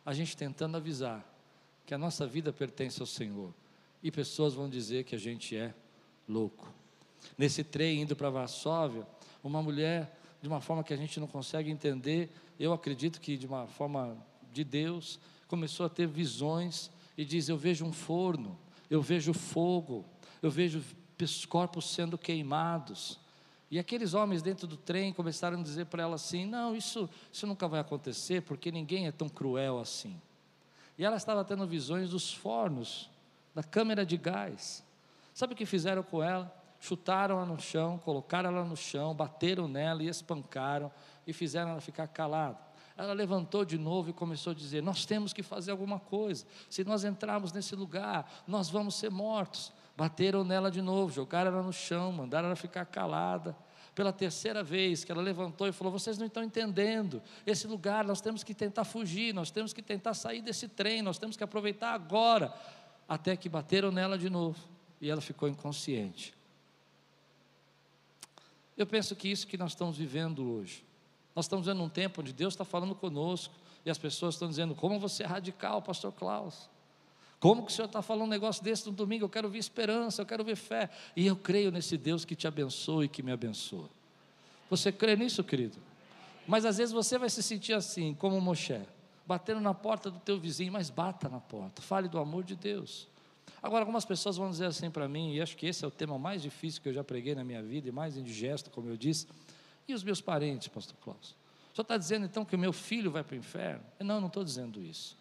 A gente tentando avisar que a nossa vida pertence ao Senhor e pessoas vão dizer que a gente é louco. Nesse trem indo para Varsóvia, uma mulher, de uma forma que a gente não consegue entender, eu acredito que de uma forma de Deus, começou a ter visões e diz: Eu vejo um forno, eu vejo fogo, eu vejo corpos sendo queimados. E aqueles homens dentro do trem começaram a dizer para ela assim: Não, isso, isso nunca vai acontecer, porque ninguém é tão cruel assim. E ela estava tendo visões dos fornos, da câmera de gás. Sabe o que fizeram com ela? Chutaram ela no chão, colocaram ela no chão, bateram nela e espancaram e fizeram ela ficar calada. Ela levantou de novo e começou a dizer: Nós temos que fazer alguma coisa. Se nós entrarmos nesse lugar, nós vamos ser mortos. Bateram nela de novo, jogaram ela no chão, mandaram ela ficar calada. Pela terceira vez que ela levantou e falou: Vocês não estão entendendo. Esse lugar nós temos que tentar fugir, nós temos que tentar sair desse trem, nós temos que aproveitar agora. Até que bateram nela de novo e ela ficou inconsciente. Eu penso que isso que nós estamos vivendo hoje. Nós estamos vivendo um tempo onde Deus está falando conosco e as pessoas estão dizendo: Como você é radical, Pastor Klaus? Como que o Senhor está falando um negócio desse no domingo? Eu quero ver esperança, eu quero ver fé. E eu creio nesse Deus que te abençoa e que me abençoa. Você crê nisso, querido? Mas às vezes você vai se sentir assim, como Moshe, batendo na porta do teu vizinho, mas bata na porta, fale do amor de Deus. Agora, algumas pessoas vão dizer assim para mim, e acho que esse é o tema mais difícil que eu já preguei na minha vida, e mais indigesto, como eu disse, e os meus parentes, pastor Klaus? O senhor está dizendo então que o meu filho vai para o inferno? Não, não estou dizendo isso.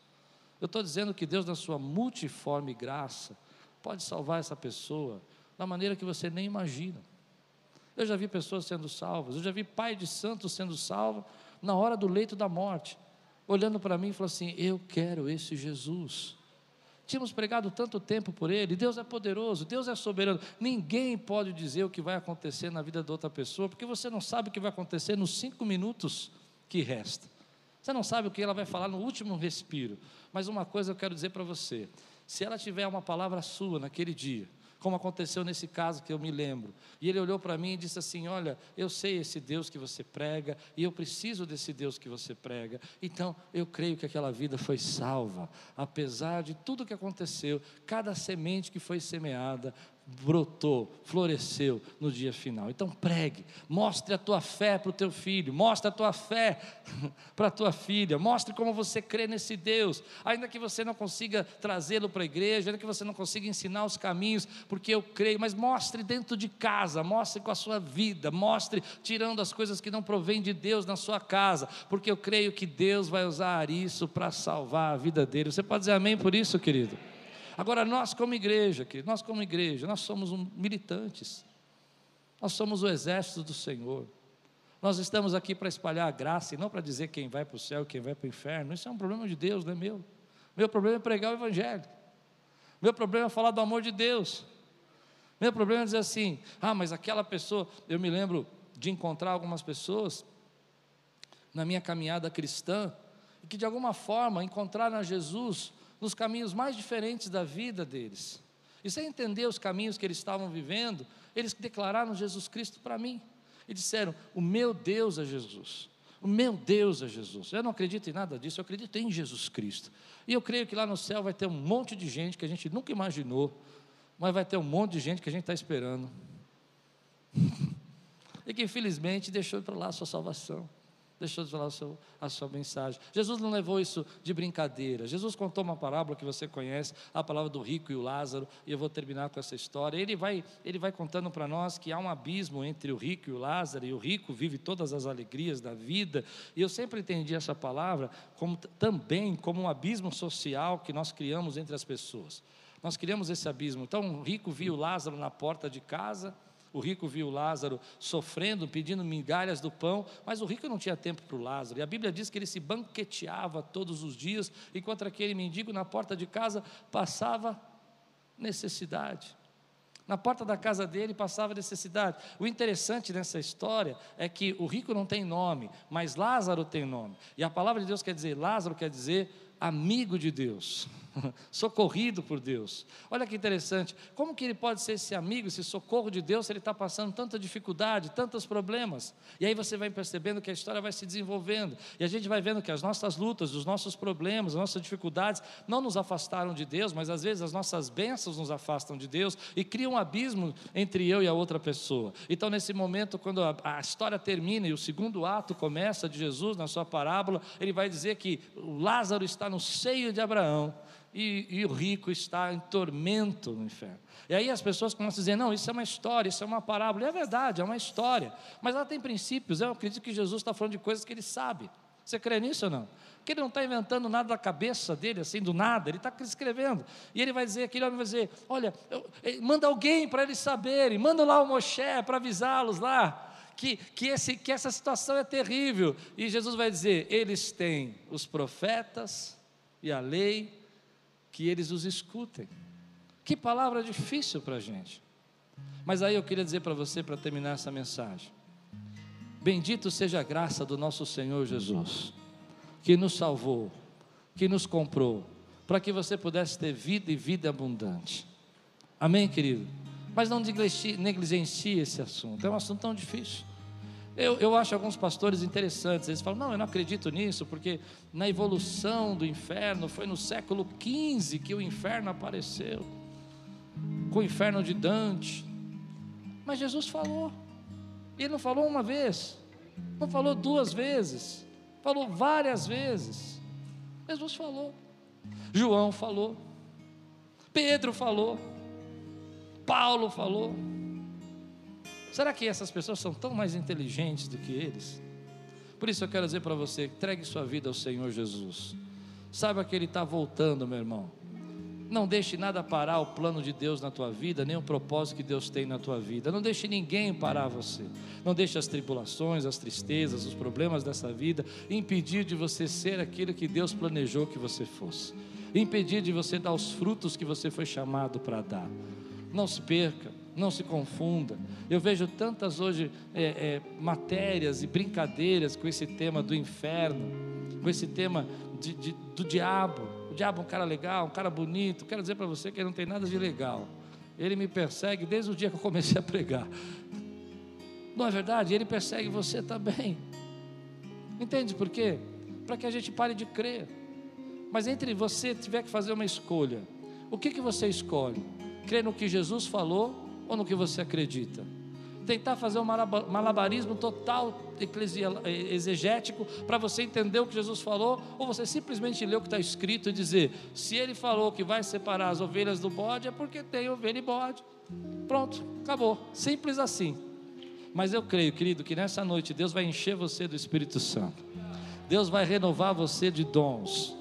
Eu estou dizendo que Deus, na sua multiforme graça, pode salvar essa pessoa da maneira que você nem imagina. Eu já vi pessoas sendo salvas, eu já vi pai de santos sendo salvo na hora do leito da morte, olhando para mim e falando assim: Eu quero esse Jesus. Tínhamos pregado tanto tempo por ele, Deus é poderoso, Deus é soberano. Ninguém pode dizer o que vai acontecer na vida de outra pessoa, porque você não sabe o que vai acontecer nos cinco minutos que resta. Você não sabe o que ela vai falar no último respiro. Mas uma coisa eu quero dizer para você: se ela tiver uma palavra sua naquele dia, como aconteceu nesse caso que eu me lembro. E ele olhou para mim e disse assim: Olha, eu sei esse Deus que você prega, e eu preciso desse Deus que você prega. Então, eu creio que aquela vida foi salva, apesar de tudo que aconteceu, cada semente que foi semeada, brotou, floresceu no dia final. Então pregue, mostre a tua fé para o teu filho, mostre a tua fé [LAUGHS] para a tua filha, mostre como você crê nesse Deus, ainda que você não consiga trazê-lo para a igreja, ainda que você não consiga ensinar os caminhos, porque eu creio, mas mostre dentro de casa, mostre com a sua vida, mostre tirando as coisas que não provêm de Deus na sua casa, porque eu creio que Deus vai usar isso para salvar a vida dele. Você pode dizer amém por isso, querido? Agora, nós como igreja, querido, nós como igreja, nós somos um, militantes, nós somos o exército do Senhor. Nós estamos aqui para espalhar a graça e não para dizer quem vai para o céu e quem vai para o inferno. Isso é um problema de Deus, não é meu. Meu problema é pregar o Evangelho. Meu problema é falar do amor de Deus. Meu problema é dizer assim: ah, mas aquela pessoa. Eu me lembro de encontrar algumas pessoas na minha caminhada cristã que de alguma forma encontraram a Jesus nos caminhos mais diferentes da vida deles. E sem entender os caminhos que eles estavam vivendo, eles declararam Jesus Cristo para mim. E disseram: O meu Deus é Jesus. O meu Deus é Jesus. Eu não acredito em nada disso, eu acredito em Jesus Cristo. E eu creio que lá no céu vai ter um monte de gente que a gente nunca imaginou, mas vai ter um monte de gente que a gente está esperando. [LAUGHS] e que infelizmente deixou para lá a sua salvação deixou de falar a sua, mensagem. Jesus não levou isso de brincadeira. Jesus contou uma parábola que você conhece, a palavra do rico e o Lázaro, e eu vou terminar com essa história. Ele vai, ele vai contando para nós que há um abismo entre o rico e o Lázaro, e o rico vive todas as alegrias da vida. E eu sempre entendi essa palavra como, também como um abismo social que nós criamos entre as pessoas. Nós criamos esse abismo. Então, o rico viu Lázaro na porta de casa, o rico viu Lázaro sofrendo, pedindo migalhas do pão, mas o rico não tinha tempo para o Lázaro. E a Bíblia diz que ele se banqueteava todos os dias, enquanto aquele mendigo na porta de casa passava necessidade. Na porta da casa dele passava necessidade. O interessante nessa história é que o rico não tem nome, mas Lázaro tem nome. E a palavra de Deus quer dizer: Lázaro quer dizer amigo de Deus. [LAUGHS] socorrido por Deus. Olha que interessante, como que ele pode ser esse amigo, esse socorro de Deus, se ele está passando tanta dificuldade, tantos problemas? E aí você vai percebendo que a história vai se desenvolvendo, e a gente vai vendo que as nossas lutas, os nossos problemas, as nossas dificuldades não nos afastaram de Deus, mas às vezes as nossas bênçãos nos afastam de Deus e criam um abismo entre eu e a outra pessoa. Então, nesse momento, quando a, a história termina e o segundo ato começa de Jesus na sua parábola, ele vai dizer que Lázaro está no seio de Abraão e, e, o rico está em tormento no inferno. E aí as pessoas começam a dizer: não, isso é uma história, isso é uma parábola. E é verdade, é uma história. Mas ela tem princípios. Eu acredito que Jesus está falando de coisas que ele sabe. Você crê nisso ou não? Que ele não está inventando nada da cabeça dele, assim, do nada, ele está escrevendo. E ele vai dizer, aquele homem vai dizer: olha, eu, manda alguém para eles saberem, manda lá o Moshe para avisá-los lá. Que, que, esse, que essa situação é terrível. E Jesus vai dizer: eles têm os profetas e a lei que eles os escutem. Que palavra difícil para a gente. Mas aí eu queria dizer para você, para terminar essa mensagem: Bendito seja a graça do nosso Senhor Jesus, que nos salvou, que nos comprou, para que você pudesse ter vida e vida abundante. Amém, querido? Mas não negligencie esse assunto, é um assunto tão difícil. Eu, eu acho alguns pastores interessantes, eles falam, não, eu não acredito nisso, porque na evolução do inferno foi no século XV que o inferno apareceu, com o inferno de Dante. Mas Jesus falou, ele não falou uma vez, não falou duas vezes, falou várias vezes. Jesus falou, João falou, Pedro falou, Paulo falou. Será que essas pessoas são tão mais inteligentes do que eles? Por isso eu quero dizer para você: entregue sua vida ao Senhor Jesus. Saiba que Ele está voltando, meu irmão. Não deixe nada parar o plano de Deus na tua vida, nem o propósito que Deus tem na tua vida. Não deixe ninguém parar você. Não deixe as tribulações, as tristezas, os problemas dessa vida impedir de você ser aquilo que Deus planejou que você fosse. Impedir de você dar os frutos que você foi chamado para dar. Não se perca não se confunda. Eu vejo tantas hoje é, é, matérias e brincadeiras com esse tema do inferno, com esse tema de, de, do diabo. O diabo é um cara legal, um cara bonito. Quero dizer para você que ele não tem nada de legal. Ele me persegue desde o dia que eu comecei a pregar. Não é verdade? Ele persegue você também. Entende por quê? Para que a gente pare de crer. Mas entre você tiver que fazer uma escolha, o que, que você escolhe? Crer no que Jesus falou ou no que você acredita? Tentar fazer um malabarismo total exegético para você entender o que Jesus falou, ou você simplesmente ler o que está escrito e dizer: se ele falou que vai separar as ovelhas do bode, é porque tem ovelha e bode. Pronto, acabou. Simples assim. Mas eu creio, querido, que nessa noite Deus vai encher você do Espírito Santo. Deus vai renovar você de dons.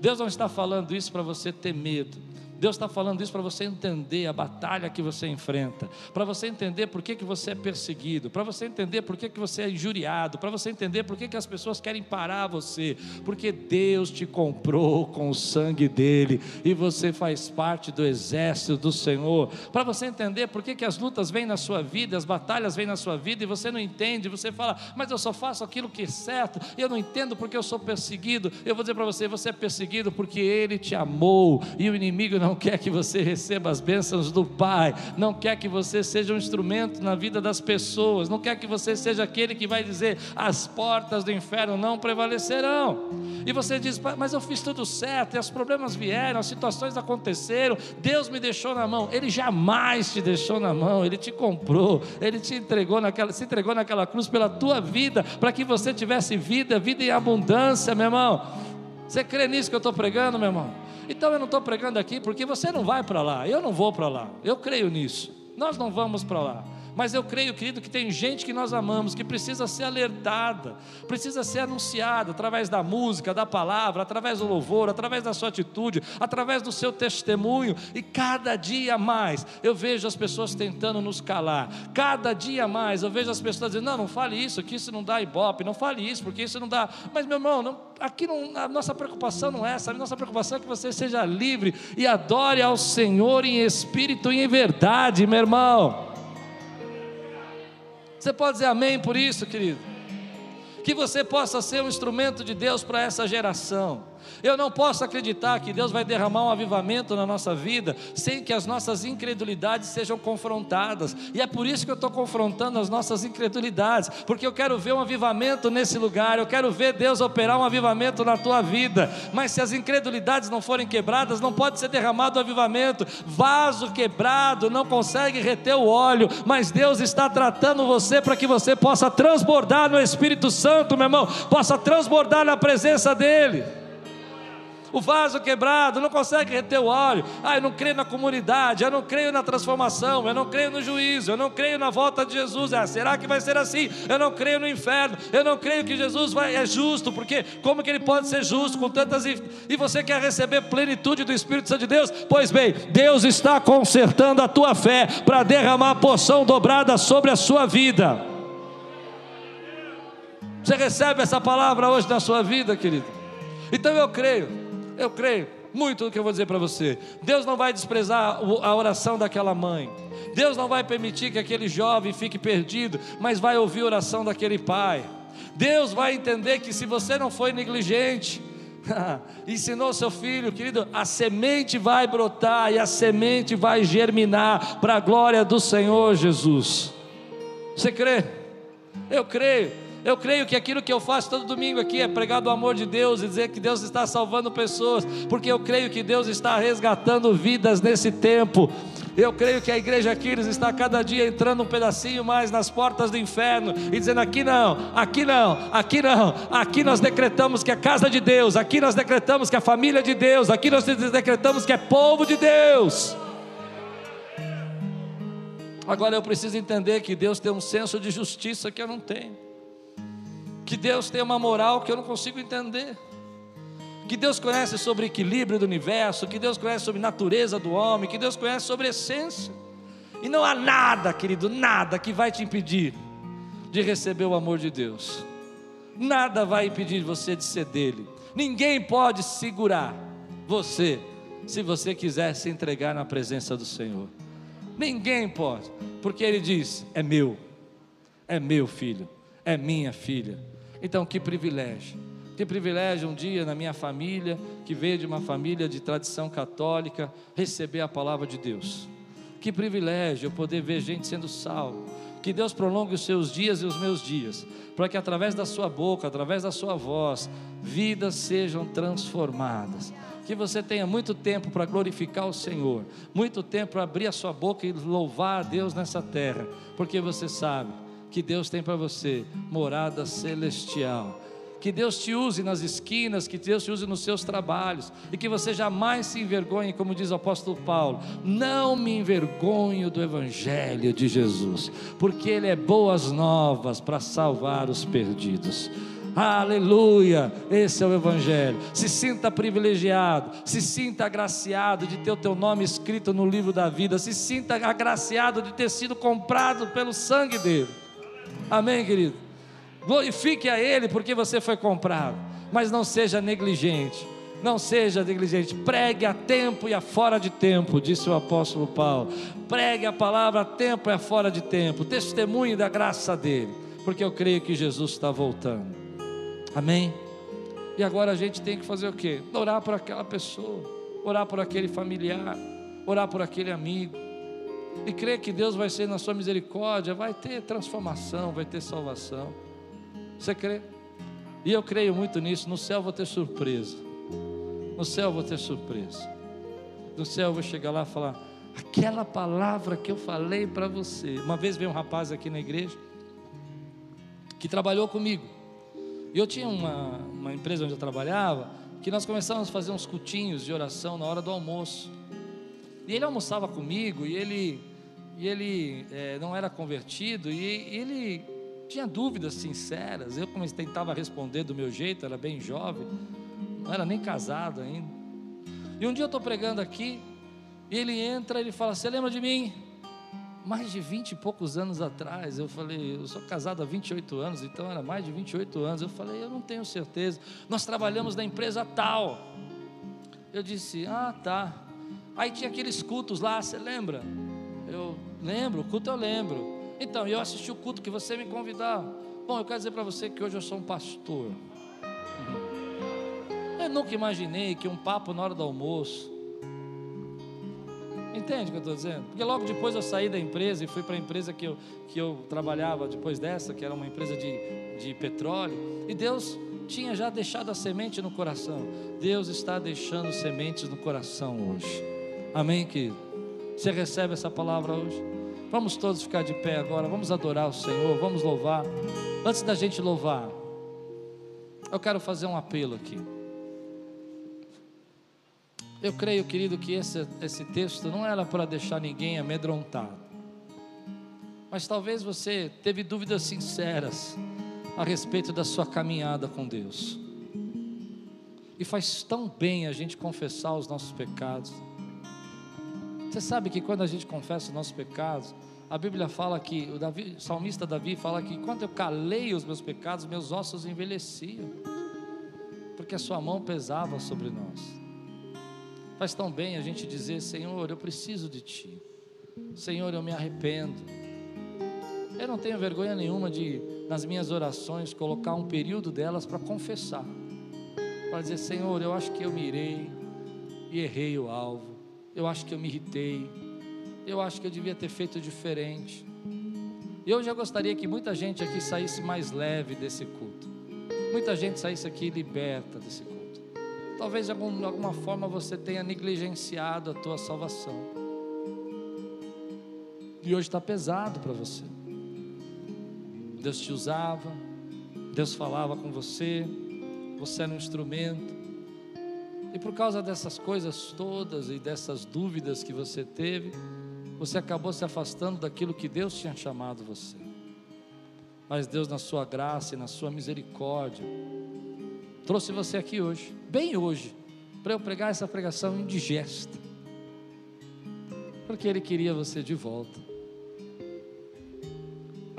Deus não está falando isso para você ter medo. Deus está falando isso para você entender a batalha que você enfrenta, para você entender por que, que você é perseguido, para você entender por que, que você é injuriado, para você entender por que, que as pessoas querem parar você, porque Deus te comprou com o sangue dele e você faz parte do exército do Senhor, para você entender por que, que as lutas vêm na sua vida, as batalhas vêm na sua vida e você não entende, você fala, mas eu só faço aquilo que é certo, eu não entendo porque eu sou perseguido. Eu vou dizer para você, você é perseguido porque ele te amou e o inimigo não não quer que você receba as bênçãos do Pai, não quer que você seja um instrumento na vida das pessoas, não quer que você seja aquele que vai dizer as portas do inferno não prevalecerão. E você diz, mas eu fiz tudo certo, e os problemas vieram, as situações aconteceram, Deus me deixou na mão. Ele jamais te deixou na mão, Ele te comprou, Ele te entregou naquela, se entregou naquela cruz pela tua vida, para que você tivesse vida, vida em abundância, meu irmão. Você crê nisso que eu estou pregando, meu irmão? Então eu não estou pregando aqui porque você não vai para lá, eu não vou para lá, eu creio nisso. Nós não vamos para lá. Mas eu creio, querido, que tem gente que nós amamos, que precisa ser alertada, precisa ser anunciada através da música, da palavra, através do louvor, através da sua atitude, através do seu testemunho. E cada dia mais eu vejo as pessoas tentando nos calar. Cada dia mais eu vejo as pessoas dizendo: não, não fale isso, que isso não dá ibope, não fale isso, porque isso não dá. Mas, meu irmão, não, aqui não, a nossa preocupação não é essa, a nossa preocupação é que você seja livre e adore ao Senhor em espírito e em verdade, meu irmão. Você pode dizer amém por isso, querido? Que você possa ser um instrumento de Deus para essa geração Eu não posso acreditar que Deus vai derramar um avivamento na nossa vida sem que as nossas incredulidades sejam confrontadas. E é por isso que eu estou confrontando as nossas incredulidades, porque eu quero ver um avivamento nesse lugar, eu quero ver Deus operar um avivamento na tua vida. Mas se as incredulidades não forem quebradas, não pode ser derramado o avivamento. Vaso quebrado não consegue reter o óleo, mas Deus está tratando você para que você possa transbordar no Espírito Santo, meu irmão, possa transbordar na presença dEle o vaso quebrado, não consegue reter o óleo. Ah, eu não creio na comunidade, eu não creio na transformação, eu não creio no juízo, eu não creio na volta de Jesus. Ah, será que vai ser assim? Eu não creio no inferno, eu não creio que Jesus vai, é justo, porque como que ele pode ser justo com tantas. E você quer receber plenitude do Espírito Santo de Deus? Pois bem, Deus está consertando a tua fé para derramar a porção dobrada sobre a sua vida. Você recebe essa palavra hoje na sua vida, querido? Então eu creio eu creio muito no que eu vou dizer para você. Deus não vai desprezar a oração daquela mãe. Deus não vai permitir que aquele jovem fique perdido, mas vai ouvir a oração daquele pai. Deus vai entender que se você não foi negligente, [LAUGHS] ensinou seu filho, querido, a semente vai brotar e a semente vai germinar para a glória do Senhor Jesus. Você crê? Eu creio. Eu creio que aquilo que eu faço todo domingo aqui é pregar do amor de Deus e dizer que Deus está salvando pessoas, porque eu creio que Deus está resgatando vidas nesse tempo. Eu creio que a igreja Aquiles está cada dia entrando um pedacinho mais nas portas do inferno e dizendo: aqui não, aqui não, aqui não, aqui nós decretamos que é casa de Deus, aqui nós decretamos que é família de Deus, aqui nós decretamos que é povo de Deus. Agora eu preciso entender que Deus tem um senso de justiça que eu não tenho que Deus tem uma moral que eu não consigo entender, que Deus conhece sobre equilíbrio do universo, que Deus conhece sobre natureza do homem, que Deus conhece sobre essência, e não há nada, querido, nada que vai te impedir de receber o amor de Deus, nada vai impedir você de ser dele, ninguém pode segurar você, se você quiser se entregar na presença do Senhor, ninguém pode, porque Ele diz: é meu, é meu filho, é minha filha. Então, que privilégio. Que privilégio um dia na minha família, que veio de uma família de tradição católica, receber a palavra de Deus. Que privilégio eu poder ver gente sendo salvo. Que Deus prolongue os seus dias e os meus dias, para que através da sua boca, através da sua voz, vidas sejam transformadas. Que você tenha muito tempo para glorificar o Senhor, muito tempo para abrir a sua boca e louvar a Deus nessa terra, porque você sabe que Deus tem para você morada celestial. Que Deus te use nas esquinas, que Deus te use nos seus trabalhos, e que você jamais se envergonhe, como diz o apóstolo Paulo: não me envergonho do Evangelho de Jesus, porque Ele é boas novas para salvar os perdidos. Aleluia! Esse é o Evangelho. Se sinta privilegiado, se sinta agraciado de ter o teu nome escrito no livro da vida, se sinta agraciado de ter sido comprado pelo sangue dele. Amém, querido? Glorifique a Ele porque você foi comprado, mas não seja negligente. Não seja negligente, pregue a tempo e a fora de tempo, disse o apóstolo Paulo. Pregue a palavra a tempo e a fora de tempo, testemunhe da graça dele, porque eu creio que Jesus está voltando. Amém? E agora a gente tem que fazer o quê? Orar por aquela pessoa, orar por aquele familiar, orar por aquele amigo e crer que Deus vai ser na sua misericórdia, vai ter transformação, vai ter salvação. Você crê? E eu creio muito nisso. No céu vou ter surpresa. No céu vou ter surpresa. No céu vou chegar lá e falar: aquela palavra que eu falei para você. Uma vez veio um rapaz aqui na igreja que trabalhou comigo. E eu tinha uma, uma empresa onde eu trabalhava que nós começávamos a fazer uns cutinhos de oração na hora do almoço. E ele almoçava comigo e ele, e ele é, não era convertido e ele tinha dúvidas sinceras. Eu comecei, tentava responder do meu jeito, era bem jovem, não era nem casado ainda. E um dia eu estou pregando aqui e ele entra e ele fala: Você lembra de mim? Mais de 20 e poucos anos atrás, eu falei, eu sou casado há 28 anos, então era mais de 28 anos. Eu falei, eu não tenho certeza. Nós trabalhamos na empresa tal. Eu disse, ah, tá. Aí tinha aqueles cultos lá, você lembra? Eu lembro, o culto eu lembro. Então, eu assisti o culto que você me convidava. Bom, eu quero dizer para você que hoje eu sou um pastor. Eu nunca imaginei que um papo na hora do almoço. Entende o que eu estou dizendo? Porque logo depois eu saí da empresa e fui para a empresa que eu, que eu trabalhava depois dessa, que era uma empresa de, de petróleo. E Deus tinha já deixado a semente no coração. Deus está deixando sementes no coração hoje. Amém, querido? Você recebe essa palavra hoje? Vamos todos ficar de pé agora, vamos adorar o Senhor, vamos louvar. Antes da gente louvar, eu quero fazer um apelo aqui. Eu creio, querido, que esse, esse texto não era para deixar ninguém amedrontado. Mas talvez você teve dúvidas sinceras a respeito da sua caminhada com Deus. E faz tão bem a gente confessar os nossos pecados. Você sabe que quando a gente confessa os nossos pecados, a Bíblia fala que, o, Davi, o salmista Davi fala que quando eu calei os meus pecados, meus ossos envelheciam, porque a sua mão pesava sobre nós. Faz tão bem a gente dizer: Senhor, eu preciso de Ti. Senhor, eu me arrependo. Eu não tenho vergonha nenhuma de, nas minhas orações, colocar um período delas para confessar. Para dizer: Senhor, eu acho que eu me irei e errei o alvo. Eu acho que eu me irritei. Eu acho que eu devia ter feito diferente. Eu já gostaria que muita gente aqui saísse mais leve desse culto. Muita gente saísse aqui liberta desse culto. Talvez de alguma forma você tenha negligenciado a tua salvação. E hoje está pesado para você. Deus te usava, Deus falava com você, você era um instrumento. E por causa dessas coisas todas e dessas dúvidas que você teve, você acabou se afastando daquilo que Deus tinha chamado você. Mas Deus, na sua graça e na sua misericórdia, trouxe você aqui hoje, bem hoje, para eu pregar essa pregação indigesta, porque Ele queria você de volta.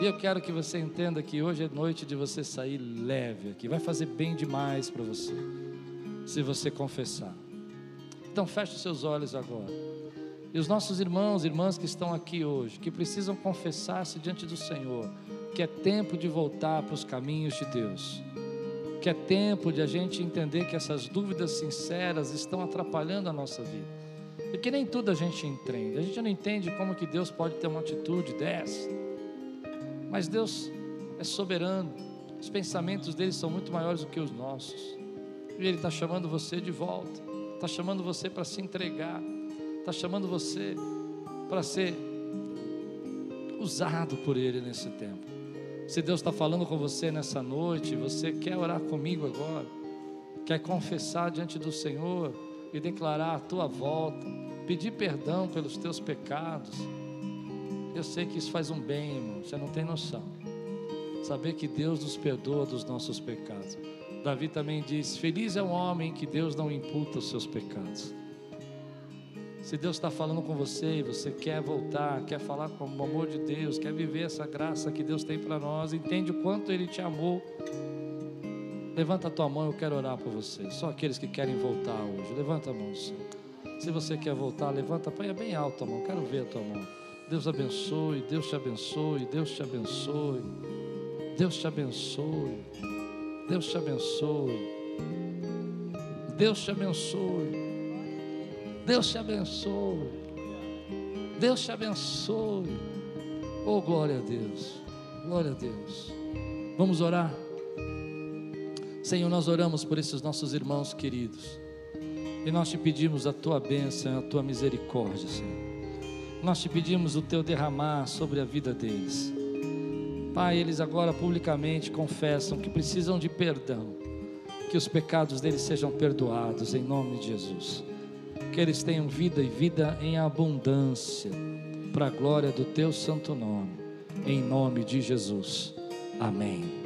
E eu quero que você entenda que hoje é noite de você sair leve aqui, vai fazer bem demais para você, se você confessar. Então feche os seus olhos agora. E os nossos irmãos e irmãs que estão aqui hoje, que precisam confessar-se diante do Senhor, que é tempo de voltar para os caminhos de Deus que é tempo de a gente entender que essas dúvidas sinceras estão atrapalhando a nossa vida. E que nem tudo a gente entende. A gente não entende como que Deus pode ter uma atitude dessa. Mas Deus é soberano. Os pensamentos dele são muito maiores do que os nossos. E Ele está chamando você de volta. Está chamando você para se entregar. Está chamando você para ser usado por Ele nesse tempo. Se Deus está falando com você nessa noite, você quer orar comigo agora, quer confessar diante do Senhor e declarar a tua volta, pedir perdão pelos teus pecados. Eu sei que isso faz um bem, irmão, você não tem noção. Saber que Deus nos perdoa dos nossos pecados. Davi também diz: Feliz é o homem que Deus não imputa os seus pecados. Se Deus está falando com você e você quer voltar, quer falar com o amor de Deus, quer viver essa graça que Deus tem para nós, entende o quanto Ele te amou. Levanta a tua mão, eu quero orar por você. Só aqueles que querem voltar hoje. Levanta a mão, Senhor. Se você quer voltar, levanta, põe bem alto a mão. Quero ver a tua mão. Deus abençoe, Deus te abençoe, Deus te abençoe. Deus te abençoe. Deus te abençoe. Deus te abençoe. Deus te abençoe. Deus te abençoe. Oh, glória a Deus. Glória a Deus. Vamos orar. Senhor, nós oramos por esses nossos irmãos queridos. E nós te pedimos a tua bênção, a tua misericórdia, Senhor. Nós te pedimos o teu derramar sobre a vida deles. Pai, eles agora publicamente confessam que precisam de perdão, que os pecados deles sejam perdoados em nome de Jesus que eles tenham vida e vida em abundância, para a glória do teu santo nome, em nome de Jesus. Amém.